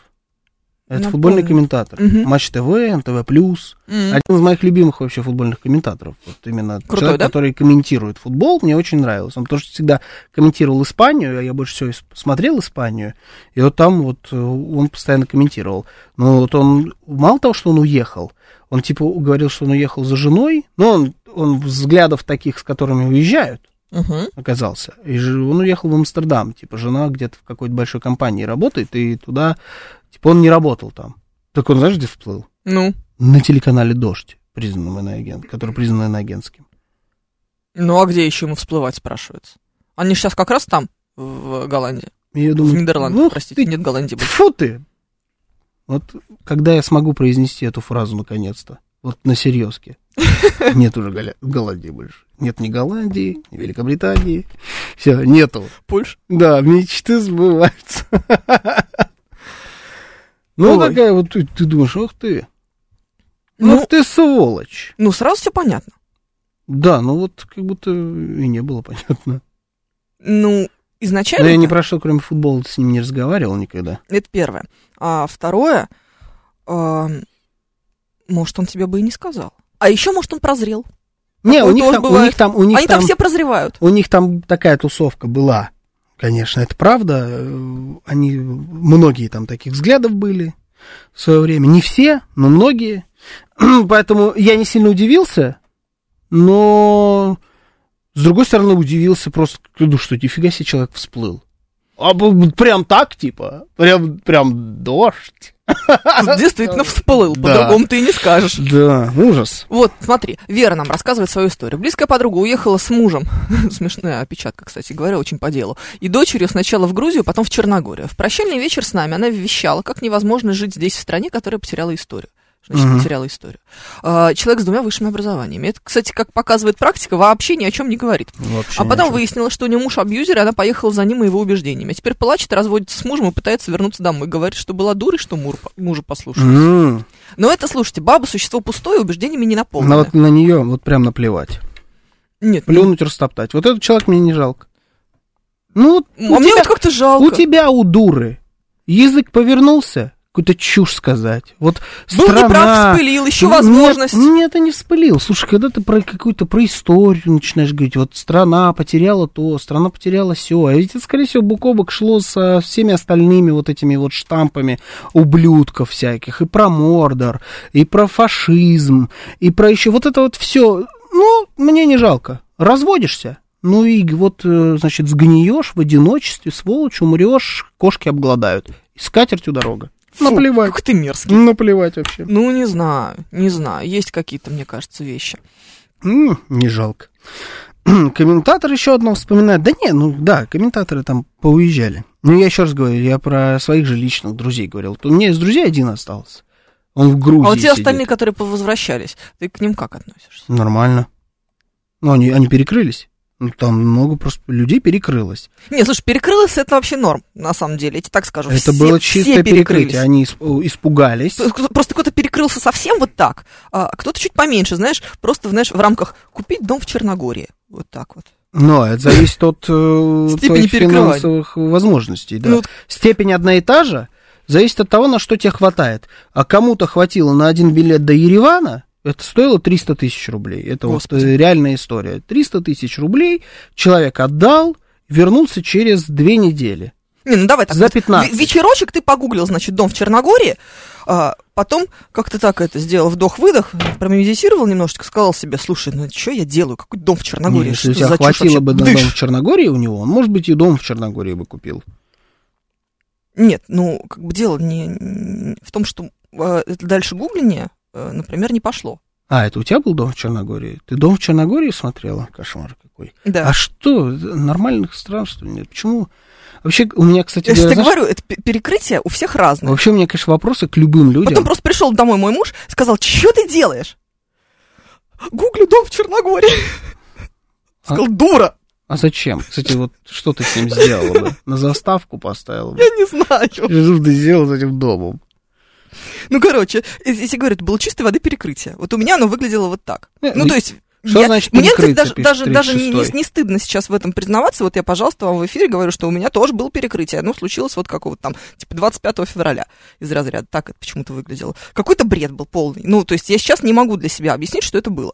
Это Напомню. футбольный комментатор. Матч ТВ, НТВ+. М. Один из моих любимых вообще футбольных комментаторов. Вот именно Крутой, человек, да? который комментирует футбол, мне очень нравился. Он потому что всегда комментировал Испанию, а я больше всего смотрел Испанию. И вот там вот э, он постоянно комментировал. Но вот он, мало того, что он уехал, он типа говорил, что он уехал за женой, но он, он взглядов таких, с которыми уезжают, Мгм. оказался. И же он уехал в Амстердам, типа жена где-то в какой-то большой компании работает, и туда, типа он не работал там. Так он, знаешь, где всплыл? Ну, На телеканале «Дождь», признанном иноагент, который признан иноагентским. ну а где еще ему всплывать, спрашивается? Они сейчас как раз там, в Голландии. Я В думаю, Нидерландах, «Ух простите, ты, нет Голландии больше. Фу ты! Вот когда я смогу произнести эту фразу наконец-то, вот на серьезке. Нет уже Голя- Голландии больше. Нет ни Голландии, ни Великобритании. Все, нету. Польша. Да, мечты сбываются. Ну, Ой. такая вот, ты, ты думаешь, ох ты, Ну, ох ты сволочь. ну, сразу все понятно. Да, ну вот как будто и не было понятно. Ну, изначально... Но я ни про что, кроме футбола, с ним не разговаривал никогда. Это первое. А второе, а, может, он тебе бы и не сказал. А еще, может, он прозрел. Не, у них, там, у них там, у них Они там все прозревают. У них там такая тусовка была, конечно, это правда. Они, многие там таких взглядов были в свое время. Не все, но многие. Поэтому я не сильно удивился, но с другой стороны удивился просто, ну что, нифига себе человек всплыл. А прям так, типа, прям, прям дождь. Действительно всплыл, по-другому ты и не скажешь. Да, ужас. Вот, смотри, Вера нам рассказывает свою историю. Близкая подруга уехала с мужем, смешная опечатка, кстати говоря, очень по делу, и дочерью сначала в Грузию, потом в Черногорию. В прощальный вечер с нами она вещала, как невозможно жить здесь, в стране, которая потеряла историю. Значит, Мгм. потеряла историю. А, человек с двумя высшими образованиями. Это, кстати, как показывает практика, вообще ни о чем не говорит. Вообще А потом выяснилось, что у нее муж абьюзер, и она поехала за ним и его убеждениями. А теперь плачет, разводится с мужем и пытается вернуться домой. Говорит, что была дурой, что мур- мужа послушалась. М, Но это, слушайте, баба существо пустое, убеждениями не Ну наполненное. вот на нее вот прям наплевать. Нет, Плюнуть, растоптать. Вот этот человек мне не жалко. Ну, А мне тебя- вот как-то жалко. У тебя, у дуры, язык повернулся, какую-то чушь сказать. Вот Был страна... неправ, вспылил, еще Нет, возможность. Нет, это не вспылил. Слушай, когда ты про какую-то про историю начинаешь говорить, вот страна потеряла то, страна потеряла все, а ведь это, скорее всего, бок о бок шло со всеми остальными вот этими вот штампами ублюдков всяких, и про Мордор, и про фашизм, и про еще вот это вот все. Ну, мне не жалко. Разводишься, ну и вот, э, значит, сгниешь в одиночестве, сволочь, умрешь, кошки обгладают. И с катертью дорога. Фу, наплевать. Как ты мерзкий. Наплевать вообще. Ну, не знаю, не знаю. Есть какие-то, мне кажется, вещи. М, не жалко. Комментатор еще одно вспоминает. Да не, ну да, комментаторы там поуезжали. Ну, я еще раз говорю, я про своих же личных друзей говорил. У меня из друзей один остался. Он в Грузии а вот те сидит. остальные, которые повозвращались, ты к ним как относишься? Нормально. Ну, они, они перекрылись. Ну, там много просто людей перекрылось. Не, слушай, перекрылось это вообще норм, на самом деле. Я тебе так скажу. Это Все- было чистое перекрытие. Они исп- испугались. Просто кто-то перекрылся совсем вот так, а кто-то чуть поменьше, знаешь, просто, знаешь, в рамках купить дом в Черногории. Вот так вот. Но это зависит от э, твоих финансовых возможностей. Да. Ну, Степень одноэтажа зависит от того, на что тебе хватает. А кому-то хватило на один билет до Еревана, это стоило 300 тысяч рублей. Это вот Господи. э, реальная история. 300 тысяч рублей человек отдал, вернулся через две недели. Не, ну давай так. За вот. 15. В- Вечерочек ты погуглил, значит, дом в Черногории, а, потом как-то так это сделал, вдох-выдох, промедитировал немножечко, сказал себе, слушай, ну что я делаю, какой дом в Черногории, Если что у тебя хватило бы на дом в Черногории у него, он, может быть, и дом в Черногории бы купил. Нет, ну, как бы дело не, не в том, что э, это дальше гугление, например, не пошло. А, это у тебя был дом в Черногории? Ты дом в Черногории смотрела? Кошмар какой. Да. А что, нормальных стран, что ли, нет? Почему? Вообще, у меня, кстати, Я тебе знаешь, говорю, это пе- перекрытие у всех разное. вообще у меня, конечно, вопросы к любым людям. Потом просто пришел домой мой муж, сказал, что ты делаешь? Гуглю дом в Черногории. Сказал, дура. А зачем? Кстати, вот что ты с ним сделала бы? На заставку поставила бы? Я не знаю. Что ты сделал с этим домом? Ну, короче, если говорю, это было чистой воды перекрытие. Вот у меня оно выглядело вот так. Э, Ну, то есть... что я- значит мне, кстати, даже, даже, даже не, 36-й? не- не стыдно сейчас в этом признаваться. Вот я, пожалуйста, вам в эфире говорю, что у меня тоже было перекрытие. Оно случилось вот какого-то там, типа, 25 февраля из разряда. Так это почему-то выглядело. Какой-то бред был полный. Ну, то есть я сейчас не могу для себя объяснить, что это было.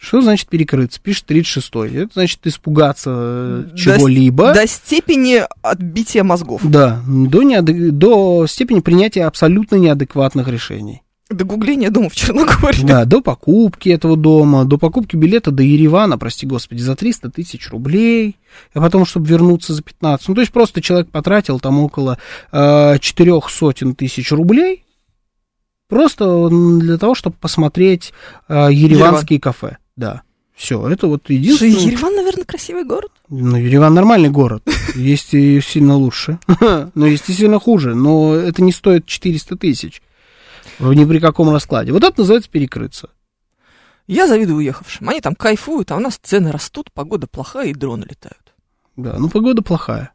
Что значит перекрыться? Пишет 36-й. Это значит испугаться э, До- чего-либо. До степени отбития мозгов. Да, до, неадек- до степени принятия абсолютно неадекватных решений. До гугления дома в Черногории. Да, до покупки этого дома, до покупки билета до Еревана, прости господи, за 300 тысяч рублей, а потом, чтобы вернуться за 15. Ну, то есть просто человек потратил там около э, четырех сотен тысяч рублей просто для того, чтобы посмотреть э, ереванские кафе. Да, все, это вот единственное. Ереван, наверное, красивый город. Ну, Ереван нормальный город. Есть и сильно лучше. Но есть и сильно хуже. Но это не стоит 400 тысяч. Ни при каком раскладе. Вот это называется перекрыться. Я завидую уехавшим. Они там кайфуют, а у нас цены растут, погода плохая и дроны летают. Да, ну погода плохая.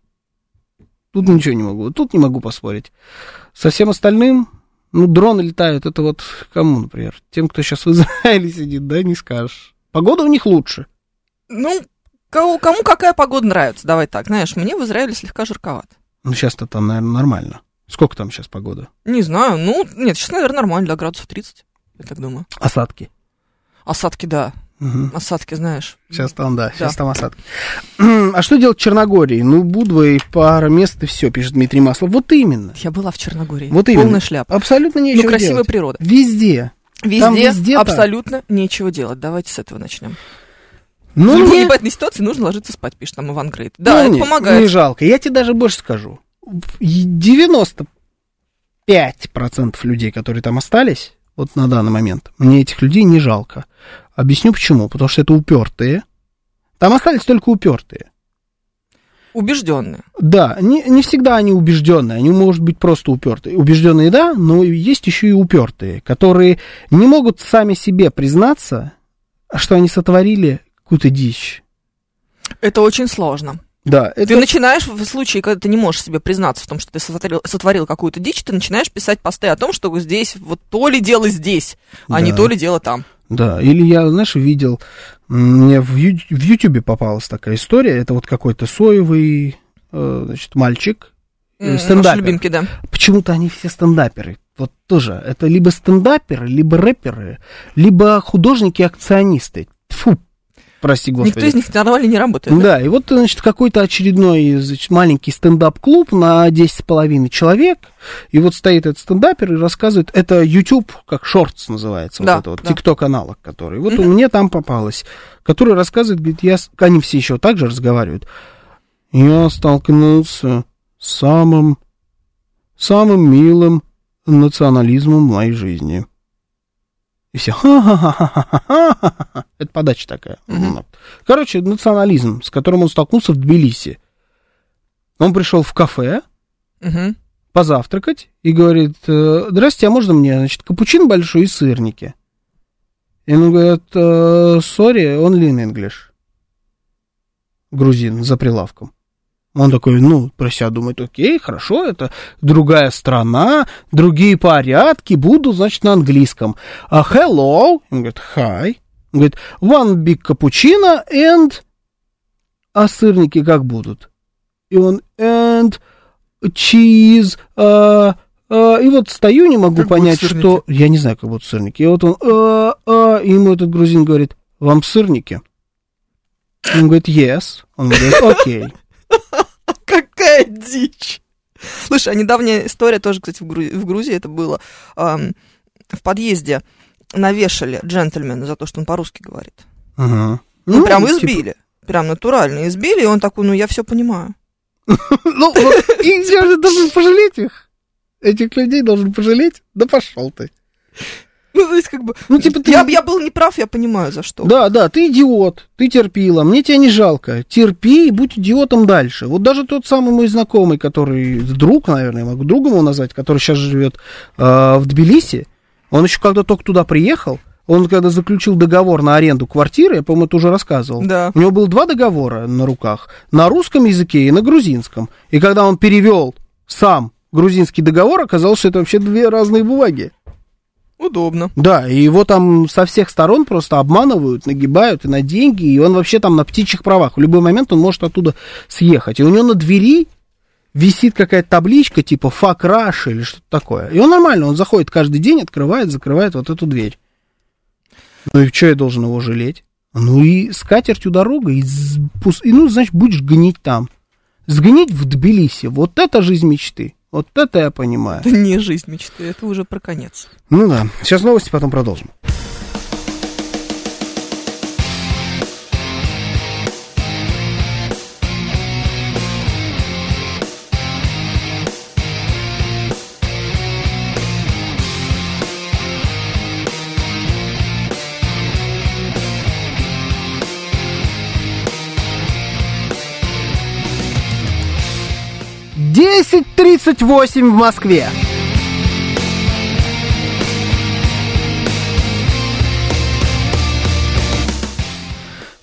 Тут ничего не могу. Тут не могу поспорить. Со всем остальным, ну, дроны летают. Это вот кому, например? Тем, кто сейчас в Израиле сидит, да, не скажешь. Погода у них лучше. Ну, кому, кому какая погода нравится, давай так. Знаешь, мне в Израиле слегка жарковато. Ну, сейчас-то там, наверное, нормально. Сколько там сейчас погода? Не знаю, ну, нет, сейчас, наверное, нормально, да, градусов 30, я так думаю. Осадки. Осадки, да, Мгм. осадки, знаешь. Сейчас там, да, сейчас Да. там осадки. А что делать в Черногории? Ну, Будва и пара мест, и все, пишет Дмитрий Маслов. Вот именно. Я была в Черногории. Вот именно. Полная шляпа. Абсолютно Ну, нечего красивая делать. природа. Везде. Везде, везде абсолютно нечего делать. Давайте с этого начнем. Ну, в непонятной ситуации нужно ложиться спать, пишет там Иван Грейт. Да, это ну, не- помогает. Не жалко. Я тебе даже больше скажу. 95% людей, которые там остались, вот на данный момент, мне этих людей не жалко. Объясню почему. Потому что это упертые. Там остались только упертые. Убежденные. Да, не, не всегда они убежденные, они, может быть, просто упертые. Убежденные, да, но есть еще и упертые, которые не могут сами себе признаться, что они сотворили какую-то дичь. Это очень сложно. Да, это Ты начинаешь в случае, когда ты не можешь себе признаться в том, что ты сотворил, сотворил какую-то дичь, ты начинаешь писать посты о том, что здесь, вот то ли дело здесь, а не Да. то ли дело там. Да, или я, знаешь, видел, мне в, Ю- в Ютубе попалась такая история, это вот какой-то соевый, э, значит, мальчик, э, Наши любимки, да. Почему-то они все стендаперы. Вот тоже, это либо стендаперы, либо рэперы, либо художники-акционисты. Фу, прости господи. Никто из них нормально не работает. да? Да, и вот, значит, какой-то очередной значит, маленький стендап-клуб на 10 с половиной человек, и вот стоит этот стендапер и рассказывает, это YouTube, как шортс называется, Да, вот это вот, да. тикток-аналог, который. Вот Мгм. мне там попалось, который рассказывает, говорит, я, они все еще так же разговаривают, я столкнулся с самым, самым милым национализмом в моей жизни. И все, ха-ха-ха-ха-ха-ха. Это подача такая. Короче, национализм, с которым он столкнулся в Тбилиси. Он пришел в кафе позавтракать и говорит, «Э, здрасте, а можно мне, значит, капучин большой и сырники? И ему говорят, «Э, sorry, only in English. Грузин за прилавком. Он такой, ну, про себя думает, окей, хорошо, это другая страна, другие порядки, буду, значит, на английском. А hello, он говорит, hi. Он говорит, one big cappuccino and... А сырники как будут? И он, and cheese, а, и вот стою, не могу Как понять, что... Я не знаю, как будут сырники. И вот он, а, а, и ему этот грузин говорит, вам сырники? Он говорит, yes. Он говорит, окей. Какая дичь! Слушай, а недавняя история тоже, кстати, в, Гру- в Грузии это было. Ам, в подъезде навешали джентльмена за то, что он по-русски говорит. Ага. Ну, прям типа, избили. Прям натурально избили, и он такой, ну, я все понимаю. Ну, вот, и я же должен пожалеть их. Этих людей должен пожалеть. Да пошел ты. Ну, то есть, как бы, Ну, типа, ты... я, я был неправ, я понимаю, за что. Да, да, ты идиот, ты терпила, мне тебя не жалко. Терпи и будь идиотом дальше. Вот даже тот самый мой знакомый, который, друг, наверное, я могу другом его назвать, который сейчас живет э, в Тбилиси, он еще когда только туда приехал, он когда заключил договор на аренду квартиры, я, по-моему, это уже рассказывал, Да. у него было два договора на руках, на русском языке и на грузинском. И когда он перевел сам грузинский договор, оказалось, что это вообще две разные бумаги. Удобно. Да, и его там со всех сторон просто обманывают, нагибают и на деньги, и он вообще там на птичьих правах. В любой момент он может оттуда съехать. И у него на двери висит какая-то табличка типа «Фак Раш» или что-то такое. И он нормально, он заходит каждый день, открывает, закрывает вот эту дверь. Ну и что я должен его жалеть? Ну и с катертью дорога, и, и, ну, значит, будешь гнить там. Сгнить в Тбилиси, вот это жизнь мечты. Вот это я понимаю. Это не жизнь мечты, это уже про конец. Ну да. Сейчас новости, потом продолжим. Десять тридцать восемь в Москве.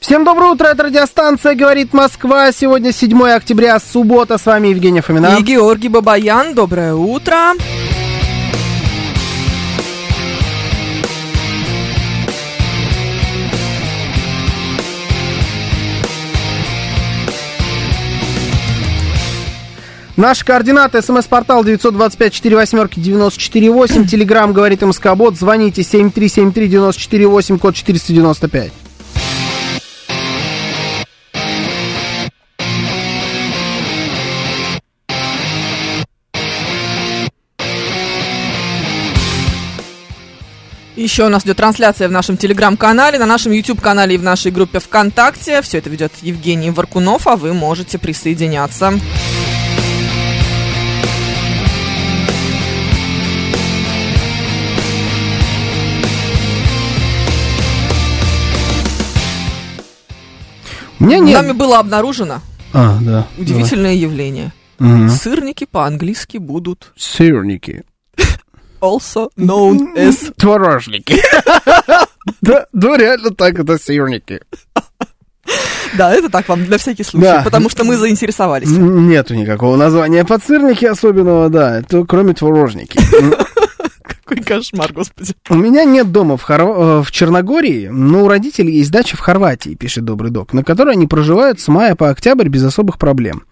Всем доброе утро, это радиостанция «Говорит Москва». Сегодня 7 октября, суббота. С вами Евгения Фомина. И Георгий Бабаян, доброе утро. Наши координаты. СМС-портал 925-48-94-8. Телеграмм «Говорит МСК-бот». Звоните 7373-94-8, код 495. Еще у нас идет трансляция в нашем телеграм-канале, на нашем YouTube-канале и в нашей группе ВКонтакте. Все это ведет Евгений Варкунов, а вы можете присоединяться. Меня нет... Нами было обнаружено А, да. удивительное явление. Мгм. Сырники по-английски будут Сырники. also known as... Творожники. Да, да, реально так, это сырники. Да, это так вам для всякий случай, Да. потому что мы заинтересовались. Нету никакого названия под сырники особенного, да, это кроме творожники. Какой кошмар, господи. У меня нет дома в, Хорва- э, в Черногории, но у родителей есть дача в Хорватии, пишет Добрый Док, на которой они проживают с мая по октябрь без особых проблем.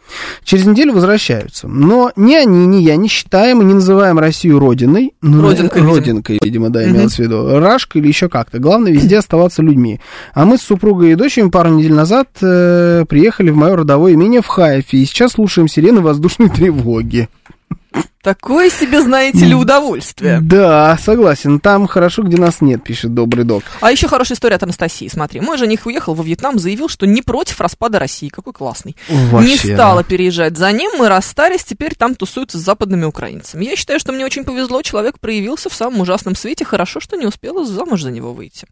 Через неделю возвращаются. Но ни они, ни я не считаем и не называем Россию родиной. Ну, Родинкой, видимо. Родинкой, видимо, да, имелось в виду. Рашкой или еще как-то. Главное, везде оставаться людьми. А мы с супругой и дочерью пару недель назад э, приехали в мое родовое имение в Хайфе. И сейчас слушаем сирены воздушной тревоги. Такое себе, знаете ли, удовольствие. Да, согласен. Там хорошо, где нас нет, пишет Добрый Док. А еще хорошая история от Анастасии. Смотри, мой жених уехал во Вьетнам, заявил, что не против распада России. Какой классный. Вообще, не стала переезжать за ним, мы расстались, теперь там тусуются с западными украинцами. Я считаю, что мне очень повезло, человек проявился в самом ужасном свете, хорошо, что не успела замуж за него выйти.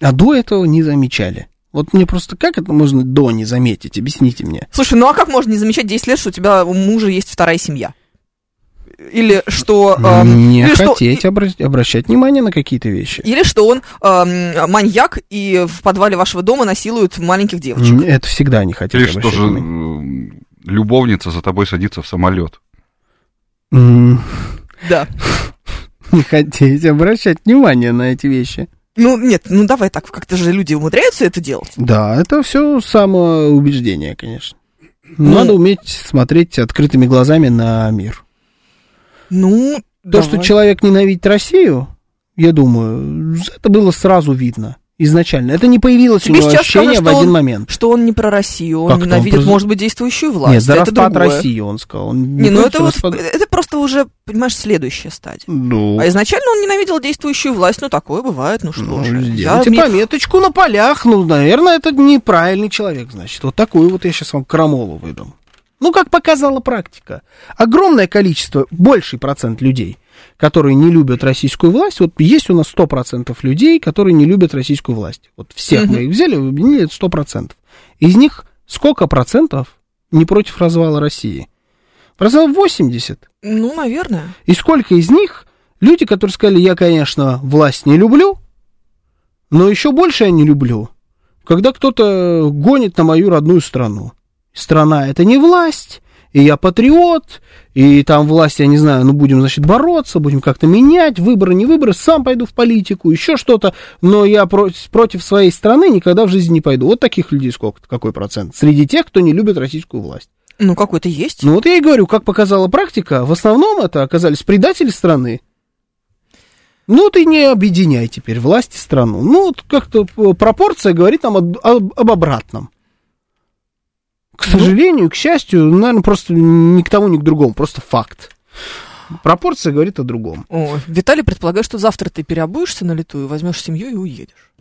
А до этого не замечали. Вот мне просто как это можно до не заметить? Объясните мне. Слушай, ну а как можно не замечать 10 лет, что у тебя у мужа есть вторая семья? Или что... эм, не или что- хотеть обра- обращать внимание на какие-то вещи. Или что он эм, маньяк и в подвале вашего дома насилует маленьких девочек. Это всегда не хотеть Или что же внимание. э, любовница за тобой садится в самолет. Да. Не хотеть обращать внимание на эти вещи. Ну, нет, ну давай так, как-то же люди умудряются это делать. Да, это все самоубеждение, конечно. Ну. Надо уметь смотреть открытыми глазами на мир. Ну, То, что человек ненавидит Россию, я думаю, это было сразу видно. Изначально. Это не появилось Тебе у него ощущение скажут, в один он- момент. Что он не про Россию, он Как? Он ненавидит, про- может быть, действующую власть. Нет, за это распад другое. России он сказал. Он Не, ну против это вот, это просто уже, понимаешь, следующая стадия. Ну, А изначально он ненавидел действующую власть, ну такое бывает, ну что ну, же. Я сделайте ми- пометочку на полях. Ну, наверное, это неправильный человек, значит. Вот такую вот я сейчас вам крамолу выдам. Ну, как показала практика. Огромное количество, больший процент людей, которые не любят российскую власть, вот есть у нас 100% людей, которые не любят российскую власть. Вот всех мы их взяли, объединили, это 100%. Из них сколько процентов не против развала России? Процентов 80. Ну, наверное. И сколько из них люди, которые сказали, я, конечно, власть не люблю, но еще больше я не люблю, когда кто-то гонит на мою родную страну. Страна это не власть, и я патриот, и там власть, я не знаю, ну будем, значит, бороться, будем как-то менять, выборы, не выборы, сам пойду в политику, еще что-то, но я про- против своей страны никогда в жизни не пойду. Вот таких людей сколько, какой процент? Среди тех, кто не любит российскую власть. Ну, какой-то есть. Ну вот я и говорю, как показала практика, в основном это оказались предатели страны. Ну ты не объединяй теперь власть и страну. Ну вот как-то пропорция говорит нам об, об- об обратном. К сожалению, к счастью, наверное, просто ни к тому, ни к другому, просто факт. Пропорция говорит о другом. О, Виталий предполагает, что завтра ты переобуешься на лету и возьмешь семью и уедешь.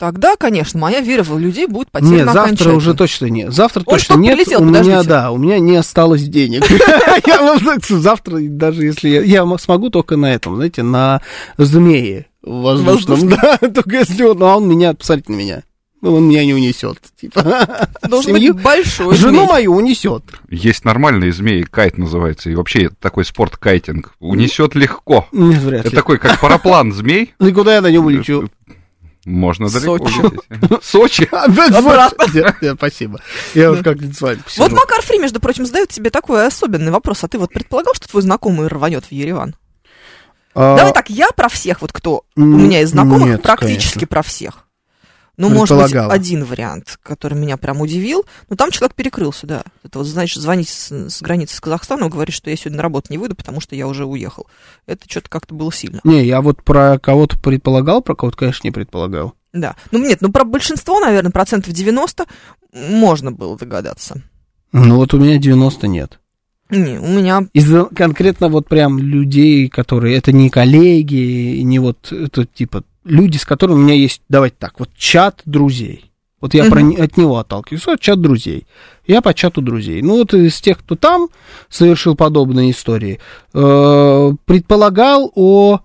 Тогда, конечно, моя вера в людей будет потеряна Нет, завтра уже точно нет. Завтра Он точно нет. прилетел? у меня, Подождите. да, у меня не осталось денег. Я вам Завтра, даже если я, смогу только на этом, знаете, на змее воздушном, да, только если он, а он меня, посмотрите на меня, Ну, он меня не унесет, типа. Должен Семью- быть большой Жену змей. мою унесет. Есть нормальные змеи, кайт называется, и вообще это такой спорт кайтинг. Унесет легко. Нет, вряд Это ли. такой, как параплан змей. Ну и куда я на нем улечу? Можно далеко Сочи. улететь. Сочи. Обратно. Сочи. Нет, нет, спасибо. Я вот как-нибудь с вами посижу. Вот Макар Фри, между прочим, задает тебе такой особенный вопрос. А ты вот предполагал, что твой знакомый рванет в Ереван? А, Давай так, я про всех, вот кто у меня из знакомых, практически про всех. Ну, может быть, один вариант, который меня прям удивил. Но там человек перекрылся, да. Это вот, значит, звонить с, с границы с Казахстаном, говорит, что я сегодня на работу не выйду, потому что я уже уехал. Это что-то как-то было сильно. Не, я вот про кого-то предполагал, про кого-то, конечно, не предполагал. Да. Ну, нет, ну, про большинство, наверное, процентов 90 можно было догадаться. Ну вот у меня 90 нет. Не, у меня... Из конкретно вот прям людей, которые, это не коллеги, не вот, это типа люди, с которыми у меня есть, давайте так, вот чат друзей. Вот я про, Мгм. не- от него отталкиваюсь, вот чат друзей. Я по чату друзей. Ну вот из тех, кто там совершил подобные истории, э, предполагал о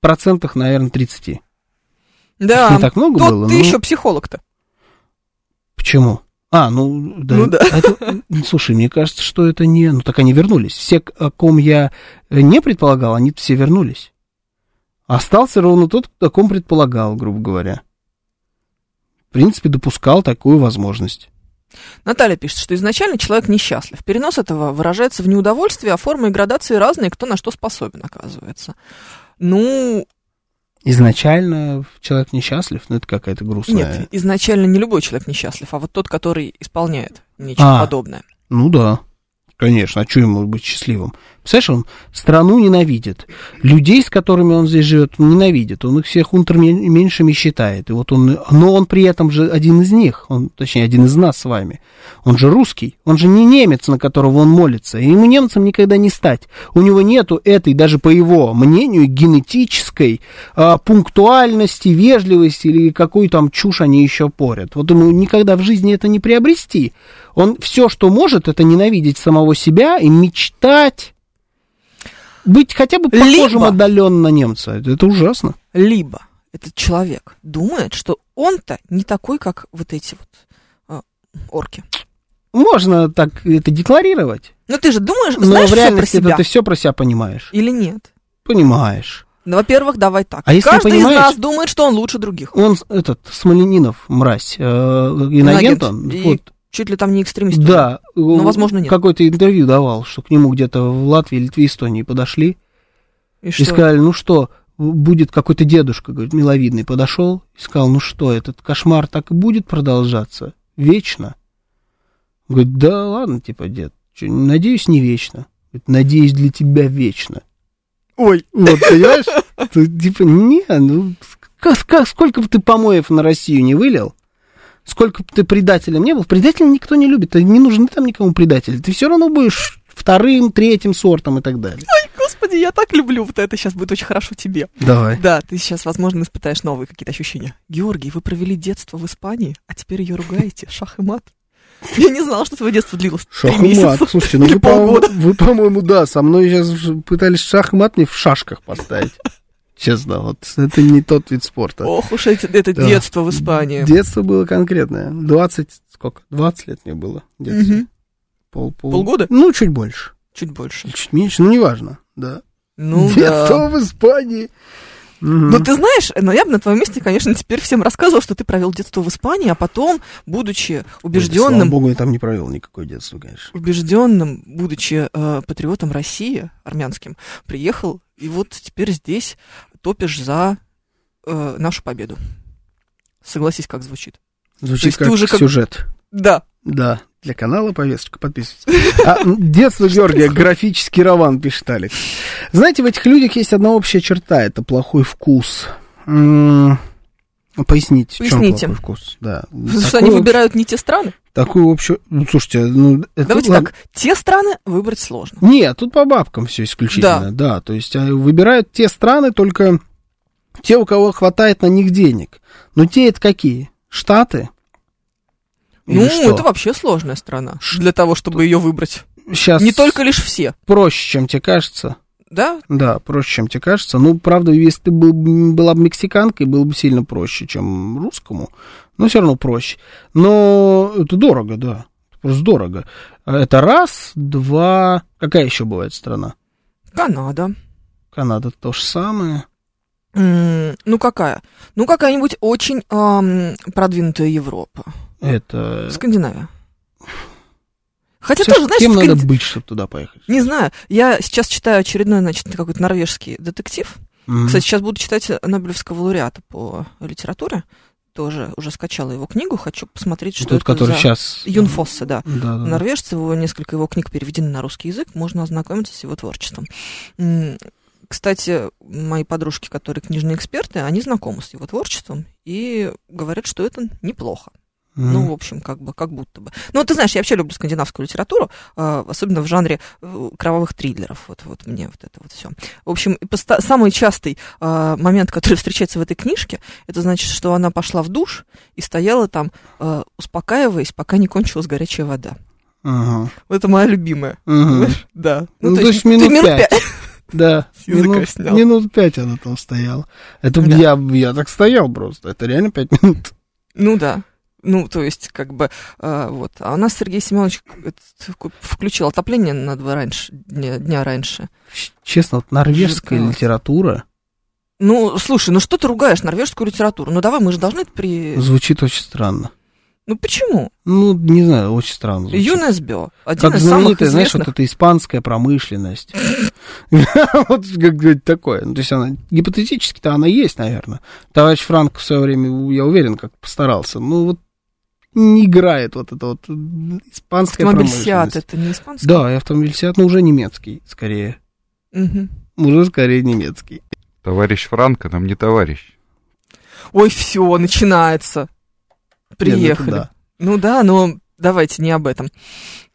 процентах, наверное, 30. Да, не так много тот было, ты ну. еще психолог-то. Почему? А, ну, да. Ну да. Это- слушай, мне кажется, что это не... Ну, так они вернулись. Все, о ком я не предполагал, они все вернулись. Остался ровно тот, о ком предполагал, грубо говоря. В принципе, допускал такую возможность. Наталья пишет, что изначально человек несчастлив. Перенос этого выражается в неудовольствии, а формы и градации разные, кто на что способен, оказывается. Ну, Изначально человек несчастлив, ну, это какая-то грустная... нет, изначально не любой человек несчастлив, а вот тот, который исполняет нечто А. подобное. Ну да, конечно, а что ему быть счастливым? Представляешь, он страну ненавидит, людей, с которыми он здесь живет, ненавидит, он их всех унтерменьшими считает, и вот он, но он при этом же один из них, он, точнее, один из нас с вами, он же русский, он же не немец, на которого он молится, и ему немцем никогда не стать, у него нету этой, даже по его мнению, генетической а, пунктуальности, вежливости или какую там чушь они еще порят, вот ему никогда в жизни это не приобрести, он все, что может, это ненавидеть самого себя и мечтать быть хотя бы похожим Либо- отдаленно на немца. Это, ужасно. Либо этот человек думает, что он-то не такой, как вот эти вот а, орки. Можно так это декларировать, Ну ты же думаешь, но знаешь в все про реальности это себя ты все про себя понимаешь. или нет? Понимаешь. Ну, во-первых, давай так. А если Каждый из нас думает, что он лучше других. Он, этот, Смоленинов, мразь, э, инагент он, И вот, чуть ли там не экстремист. да, Ну, возможно, нет. какое-то интервью давал, что к нему где-то в Латвии, Литве, Эстонии подошли И и что? сказали, ну что, будет какой-то дедушка, говорит, миловидный, подошел и сказал, ну что, этот кошмар так и будет продолжаться вечно? Говорит, да ладно, типа, дед, чё, надеюсь, не вечно. Говорит, надеюсь, для тебя вечно. Ой. Вот, понимаешь? Типа, не, ну, как, как- сколько бы ты помоев на Россию не вылил, сколько бы ты предателем не был, предателя никто не любит, ты не нужны там никому предатели. Ты все равно будешь вторым, третьим сортом и так далее. Ой, господи, я так люблю вот это. Сейчас будет очень хорошо тебе. Давай. Да, ты сейчас, возможно, испытаешь новые какие-то ощущения. Георгий, вы провели детство в Испании, а теперь ее ругаете. Шах и мат. Я не знала, что твое детство длилось три Шахмат. месяца. Слушайте, ну вы, по-моему, да, со мной сейчас пытались шахмат мне в шашках поставить. Честно, вот это не тот вид спорта. Ох уж эти- это Да. детство в Испании. Детство было конкретное. 20, сколько? 20 лет мне было. детства. Мгм. Пол, пол- Полгода? Ну, чуть больше. Чуть больше. Чуть меньше, ну, неважно, да. Ну Детство да. в Испании. Мгм. Ну, ты знаешь, но я бы на твоем месте, конечно, теперь всем рассказывал, что ты провел детство в Испании, а потом, будучи Слава убежденным, богу, я там не провел никакое детство, конечно. убежденным, будучи э, патриотом России, армянским, приехал, и вот теперь здесь топишь за э, нашу победу. Согласись, как звучит. Звучит как уже как- сюжет. Да. Да, для канала повесточка, подписывайтесь. А, м, детство Георгия, графический роман, пишет Алекс. Знаете, в этих людях есть одна общая черта, это плохой вкус. М, Поясните, в чем Поясните. плохой вкус? Да. Потому что Такой они общ- выбирают не те страны. Такую общую... Ну, слушайте, ну... это- Давайте ладно. так, те страны выбрать сложно. Нет, тут по бабкам все исключительно, да. То есть а, выбирают те страны, только те, у кого хватает на них денег. Но те это какие? Штаты? Или ну, что? это вообще сложная страна Ш- для того, чтобы ее выбрать. Сейчас Не только лишь все, проще, чем тебе кажется. да? Да, проще, чем тебе кажется. Ну, правда, если ты был, была бы мексиканкой, было бы сильно проще, чем русскому. Но все равно проще. Но это дорого, да. Просто дорого. Это раз, два... Какая еще бывает страна? Канада. Канада то же самое. М, Ну, какая? Ну, какая-нибудь очень ам, продвинутая Европа. Это... Скандинавия. Хотя Всё, тоже, знаешь, кем в надо быть, чтобы туда поехать? Не знаю. Я сейчас читаю очередной, значит, какой-то норвежский детектив. Мгм. Кстати, сейчас буду читать Нобелевского лауреата по литературе. Тоже уже скачала его книгу. Хочу посмотреть, что Тот, это который за... сейчас... Юн Фоссе, да. Да, да. Норвежец, его, несколько его книг переведены на русский язык, можно ознакомиться с его творчеством. Кстати, мои подружки, которые книжные эксперты, они знакомы с его творчеством и говорят, что это неплохо. Мгм. Ну, в общем, как бы, как будто бы. Ну, ты знаешь, я вообще люблю скандинавскую литературу, а, особенно в жанре э, кровавых триллеров. Вот, вот мне вот это вот все. В общем, самый частый а, момент, который встречается в этой книжке, это значит, что она пошла в душ и стояла там, а, успокаиваясь, пока не кончилась горячая вода. Ага. Вот Это моя любимая. Знаешь? Да. Ну, то есть минут пять. Да, минут, снял. минут пять она там стояла. Это Да. я, я так стоял просто. Это реально пять минут. Ну да. Ну, то есть, как бы, а, вот. А у нас Сергей Семенович э, включил отопление на два раньше, дня, дня раньше. Честно, вот норвежская Жутковато. литература Ну, слушай, ну что ты ругаешь норвежскую литературу? Ну давай, мы же должны это при... звучит очень странно. Ну почему? Ну, не знаю, очень странно звучит. ЮНЕСБИО, один Как из самых знаменитая, знаешь, известных... вот эта испанская промышленность. Вот как такое. Ну, то есть она гипотетически-то она есть, наверное. Товарищ Франк в свое время, я уверен, как постарался. Ну, вот не играет вот это вот испанская Автомобиль Сиат, промышленность. это не испанский? Да, и автомобиль Сиат, но уже немецкий, скорее. Мгм. Уже скорее немецкий. Товарищ Франко нам не товарищ. Ой, все, начинается. Приехали. Не, ну это Ну да, но давайте не об этом.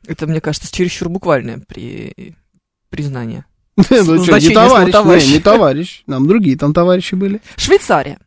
Это, мне кажется, чересчур буквальное при... признание. да. Ну, что, не товарищ, товарищ. не, не товарищ. Нам другие там товарищи были. Швейцария.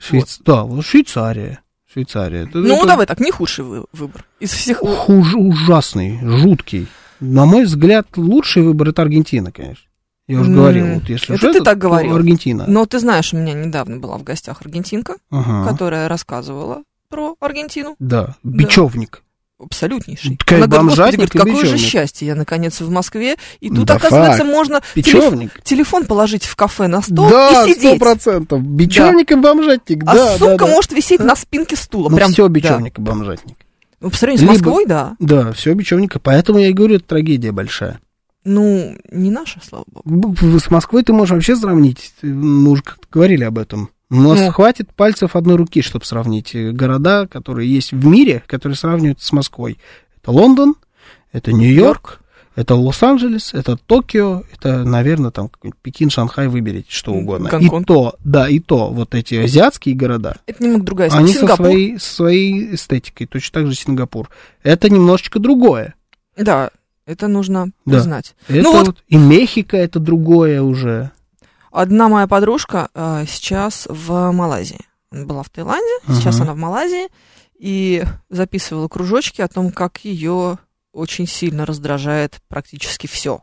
Швейц- Да, вот Швейцария. Швейцария. Это- Ну, это давай так, не худший вы- выбор. Из всех... Хуж, ужасный, жуткий. На мой взгляд, лучший выбор это Аргентина, конечно. Я уже говорил, вот если это ты этот, так говорил. Аргентина. Но ты знаешь, у меня недавно была в гостях аргентинка, Ага. которая рассказывала про Аргентину. Да, бечевник. Абсолютнейший. Такая Она говорит, господи, говорит, какое же бечевник». счастье, я наконец в Москве, и тут, Да оказывается, факт. можно телеф- телефон положить в кафе на стол Да, и сто сидеть. процентов. Бечевник и бомжатник, А да, да, сумка да. может висеть на спинке стула. Ну, Прям, все да. бечевник и бомжатник. Ну, по сравнению с Либо- Москвой, да. Да, все бечевник. и Поэтому я и говорю, это трагедия большая. Ну, не наша, слава богу. С Москвой ты можешь вообще сравнить. Мы уже как-то говорили об этом. У нас Ну. хватит пальцев одной руки, чтобы сравнить э, города, которые есть в мире, которые сравнивают с Москвой. Это Лондон, это Нью-Йорк, Это Лос-Анджелес, это Токио, это, наверное, там Пекин, Шанхай, выберите что угодно. Гонконг. И то, да, и то, вот эти азиатские города, Это немного другая они со Сингапур. своей, со своей эстетикой, точно так же Сингапур. Это немножечко другое. Да, это нужно Да. признать. Это Ну вот- вот и Мехико это другое уже. Одна моя подружка э, сейчас в Малайзии. Она была в Таиланде, сейчас Ага. она в Малайзии, и записывала кружочки о том, как ее очень сильно раздражает практически все.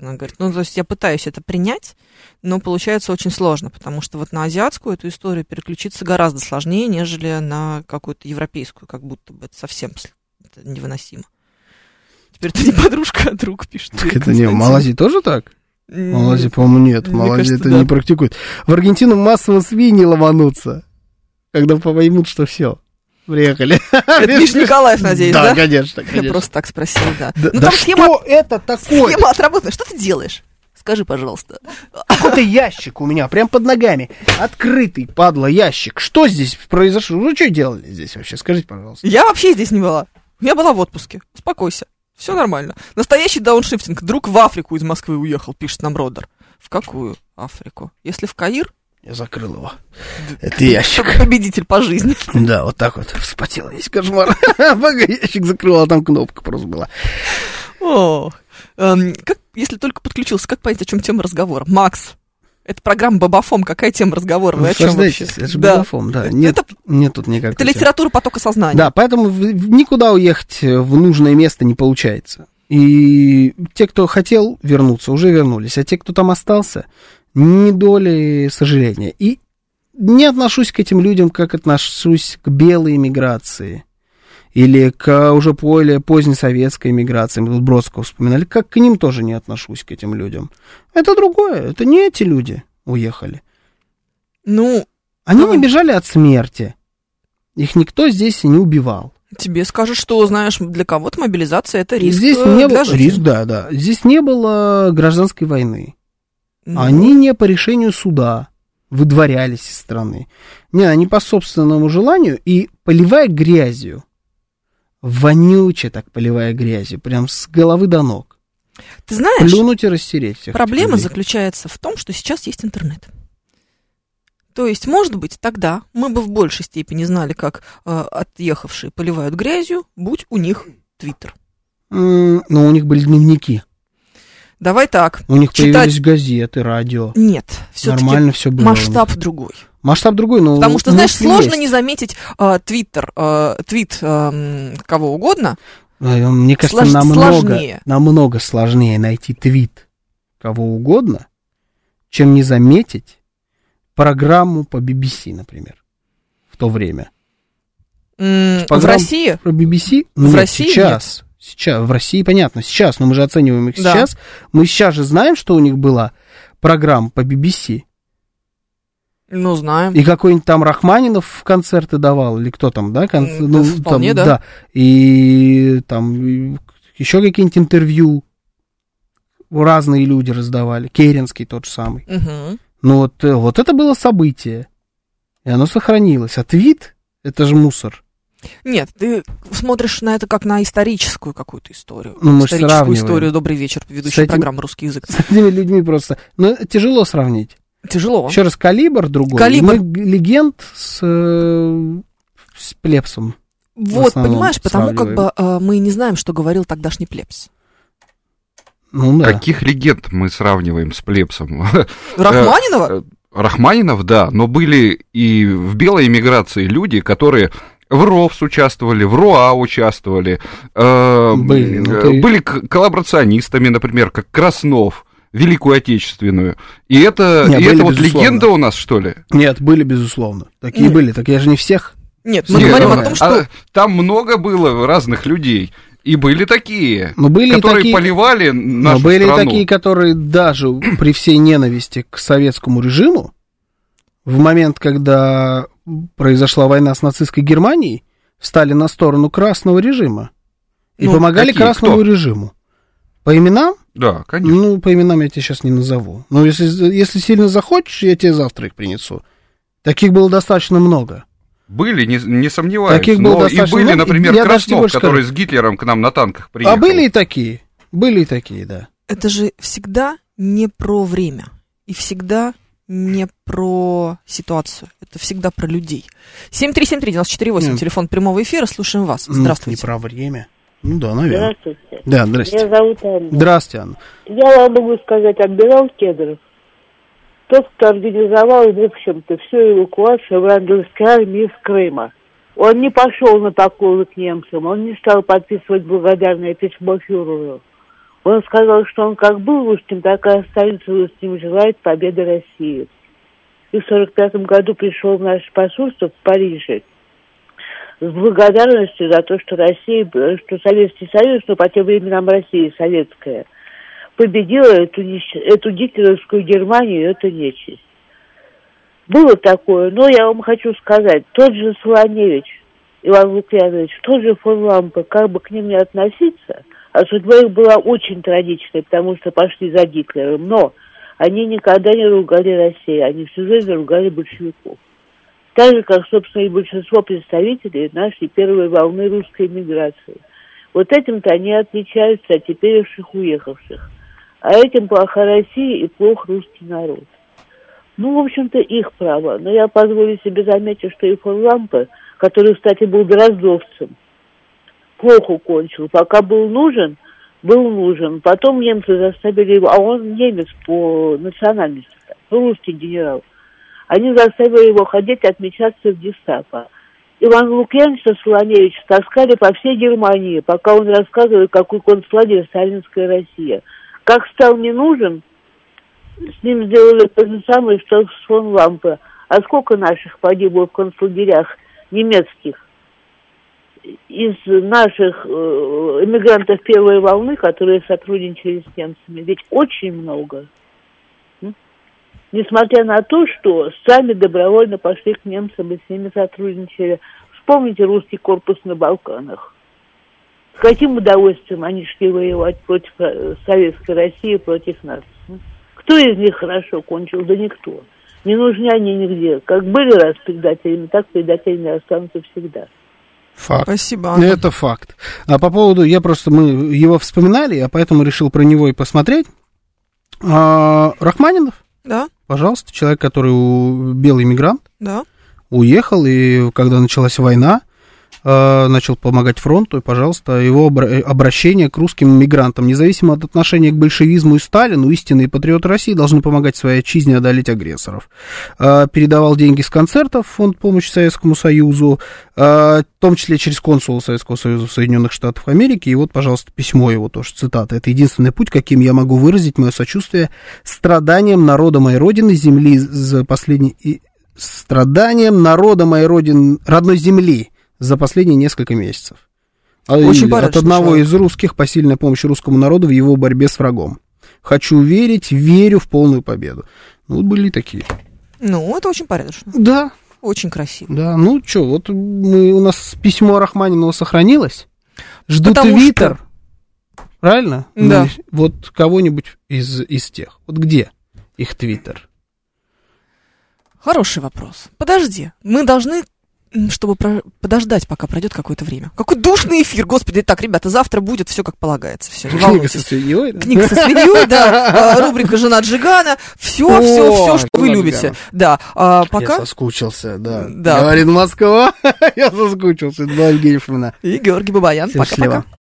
Она говорит, ну, то есть я пытаюсь это принять, но получается очень сложно, потому что вот на азиатскую эту историю переключиться гораздо сложнее, нежели на какую-то европейскую, как будто бы это совсем невыносимо. Теперь это не подружка, а друг пишет. Так это не, в. Малайзии тоже так? В М, Малайзии, по-моему, нет. Кажется, это да. не практикуют. В Аргентину массово свиньи ломанутся, когда поймут, что все. Приехали. Это Нижний Николаев, надеюсь, да? Да, конечно, Я конечно. просто так спросила, да. Да, ну да там схема, что это такое? схема отработана. Что ты делаешь? Скажи, пожалуйста. Какой-то ящик у меня, прям под ногами. Открытый, падла, ящик. Что здесь произошло? Ну, что делали здесь вообще? Скажите, пожалуйста. Я вообще здесь не была. Я была в отпуске. Успокойся. Все нормально. Настоящий дауншифтинг. Друг в Африку из Москвы уехал, пишет нам Родер. В какую Африку? Если в Каир, Я закрыл его. Это ящик. победитель по жизни. Да, вот так вот. Вспотел весь кошмар. Пока ящик закрыл, а там кнопка просто была. О, эм, как, если только подключился, как понять, о чем тема разговора? Макс, это программа Бабафом. Какая тема разговора? Вы о чем вообще? Это же Да. Бадафом, да. Нет, Это, нет тут никакой это литература потока сознания. Да, поэтому никуда уехать в нужное место не получается. И те, кто хотел вернуться, уже вернулись. А те, кто там остался, ни доли сожаления. И не отношусь к этим людям, как отношусь к белой эмиграции. Или к уже более поздней советской эмиграции. Мы тут Бродского вспоминали. Как к ним тоже не отношусь, к этим людям. Это другое. Это не эти люди уехали. Ну, Они Давай. не бежали от смерти. Их никто здесь не убивал. тебе скажут, что, знаешь, для кого-то мобилизация это риск Здесь э, не было риск, да, да. Здесь не было гражданской войны. Ну, Они не по решению суда выдворялись из страны. Не, они по собственному желанию и поливая грязью. Вонюче так поливая грязью, прям с головы до ног. Ты знаешь, Плюнуть и растереть всех. Проблема заключается в том, что сейчас есть интернет. То есть, может быть, тогда мы бы в большей степени знали, как э, отъехавшие поливают грязью, будь у них Твиттер. М, Но у них были дневники. Давай так. У них Читать- появились газеты, радио. Нет, все-таки Нормально все было. масштаб другой. Масштаб другой, но Потому что, знаешь, сложно есть. не заметить э, Твиттер, э, твит э, кого угодно. Ой, Мне кажется, Слож- намного, сложнее. намного сложнее найти твит кого угодно, чем не заметить программу по BBC, например, в то время. М, В России Про BBC? В нет, России сейчас. Сейчас, в России, понятно, сейчас, но мы же оцениваем их Да. сейчас. Мы сейчас же знаем, что у них была программа по BBC. ну, знаем. И какой-нибудь там Рахманинов концерты давал, или кто там, да? кон- М, да, вполне, да. И там еще какие-нибудь интервью разные люди раздавали. Керенский тот же самый. Мгм. Ну вот, э, вот это было событие. И оно сохранилось. А твит — это же мусор. Нет, ты смотришь на это как на историческую какую-то историю. Ну, мы историческую сравниваем. историю. Добрый вечер, ведущий этим- программы «Русский язык». С этими людьми просто... Ну, тяжело сравнить. Тяжело. Еще раз, калибр другой. Калибр. Мы легенд с, э, с плебсом. Вот, понимаешь, потому как бы э, мы не знаем, что говорил тогдашний плебс. Ну да. Каких легенд мы сравниваем с плебсом? Рахманинова? Э, Рахманинов, да, но были и в белой эмиграции люди, которые в РОВС участвовали, в РУА участвовали, э, Были, ну э, ты- были коллаборационистами, например, как Краснов, Великую Отечественную. И это, Не, и были, это вот безусловно. легенда у нас, что ли? Нет, были, безусловно. Такие Нет. были. Так я же не всех. Нет, мы Нет, говорим ну, о том, а что... там много было разных людей. И были такие, Но были и которые такие... поливали Но нашу были и страну. такие, которые даже при всей ненависти к советскому режиму, в момент, когда произошла война с нацистской Германией, встали на сторону красного режима и Ну, помогали какие? красному Кто? режиму. По именам? Да, конечно. Ну, по именам я тебе сейчас не назову. Но если, если сильно захочешь, я тебе завтра их принесу. Таких было достаточно много. Были, не, не сомневаюсь. Таких было но и достаточно были, много. например, Я Краснов, который скажу. с Гитлером к нам на танках приехал. А были и такие. Были и такие, да. Это же всегда не про время. И всегда не про ситуацию. Это всегда про людей. 7373948, Нет. телефон прямого эфира. Слушаем вас. Ну, Здравствуйте. Не про время. Ну да, наверное. Здравствуйте. Да, здрасте. Меня зовут Анна. Здравствуйте, Анна. Я вам могу сказать, адмирал Кедров, тот, кто организовал, в общем-то, всю эвакуацию врангельской армии из Крыма. Он не пошел на такую к немцам, он не стал подписывать благодарное письмо фюреру. Он сказал, что он как был русским, так и останется русским, желает победы России. И в 45 году пришел в наше посольство в Париже с благодарностью за то, что Россия, что Советский Союз, но по тем временам Россия советская, победила эту, эту гитлеровскую Германию эту нечисть. Было такое, но я вам хочу сказать, тот же Солоневич, Иван Лукьянович, тот же фон Лампе, как бы к ним не относиться, судьба их была очень трагичной, потому что пошли за Гитлером, но они никогда не ругали Россию, они всю жизнь ругали большевиков. Так же, как, собственно, и большинство представителей нашей первой волны русской миграции. Вот этим-то они отличаются от теперешних уехавших. А этим плоха Россия и плох русский народ. Ну, в общем-то, их право. Но я позволю себе заметить, что и фон Лампе, который, кстати, был дроздовцем, плохо кончил. Пока был нужен, был нужен. Потом немцы заставили его, а он немец по национальности, русский генерал. Они заставили его ходить отмечаться в гестапо. Иван Лукьянович со Солоневич таскали по всей Германии, пока он рассказывал, какой концлагерь сталинская Россия. Как стал не нужен, с ним сделали то же самое, что с фон Лампе. А сколько наших погибло в концлагерях немецких? Из наших э, эмигрантов первой волны, которые сотрудничали с немцами, ведь очень много. Несмотря на то, что сами добровольно пошли к немцам и с ними сотрудничали. Вспомните русский корпус на Балканах. С каким удовольствием они шли воевать против э, Советской России, против нас? Кто из них хорошо кончил? Да никто. Не нужны они нигде. Как были раз предателями, так предателями останутся всегда. Факт. Спасибо, Анна. Это факт. А по поводу, я просто, мы его вспоминали, а поэтому решил про него и посмотреть. А, Рахманинов, Да, пожалуйста, человек, который у- белый мигрант, да. уехал, и когда началась война, начал помогать фронту, и, пожалуйста, его обра- обращение к русским мигрантам. Независимо от отношения к большевизму и Сталину, истинные патриоты России должны помогать своей отчизне одолеть агрессоров. Э, Передавал деньги с концертов в фонд помощи Советскому Союзу, э, в том числе через консула Советского Союза в Соединенных Штатах Америки. И вот, пожалуйста, письмо его тоже, цитата. «Это единственный путь, каким я могу выразить мое сочувствие страданиям народа моей Родины, земли за последние... страданиям народа моей Родины, родной земли за последние несколько месяцев. А, Очень От одного человек. из русских посильная помощь русскому народу в его борьбе с врагом. Хочу верить, верю в полную победу. Ну, вот были такие. Ну, это очень порядочно. Да, Очень красиво. да. Ну, что, вот мы, у нас письмо Рахманинова сохранилось. Жду Потому твиттер. Правильно? Да. Ну, вот кого-нибудь из, из тех. Вот где их твиттер? Хороший вопрос. Подожди, мы должны, чтобы про- подождать, пока пройдет какое-то время. Какой душный эфир, господи. Так, ребята, завтра будет все как полагается. Все, не Книга со свиньей, да? Книга со свиньей, да, а, рубрика «Жена Джигана», все, все, О, все, что вы «Жена любите. Джигана». Да, а Я пока соскучился, да. Да. Говорит Москва. Я соскучился. Два Евгения Фомина. и Георгий Бабаян. Пока-пока.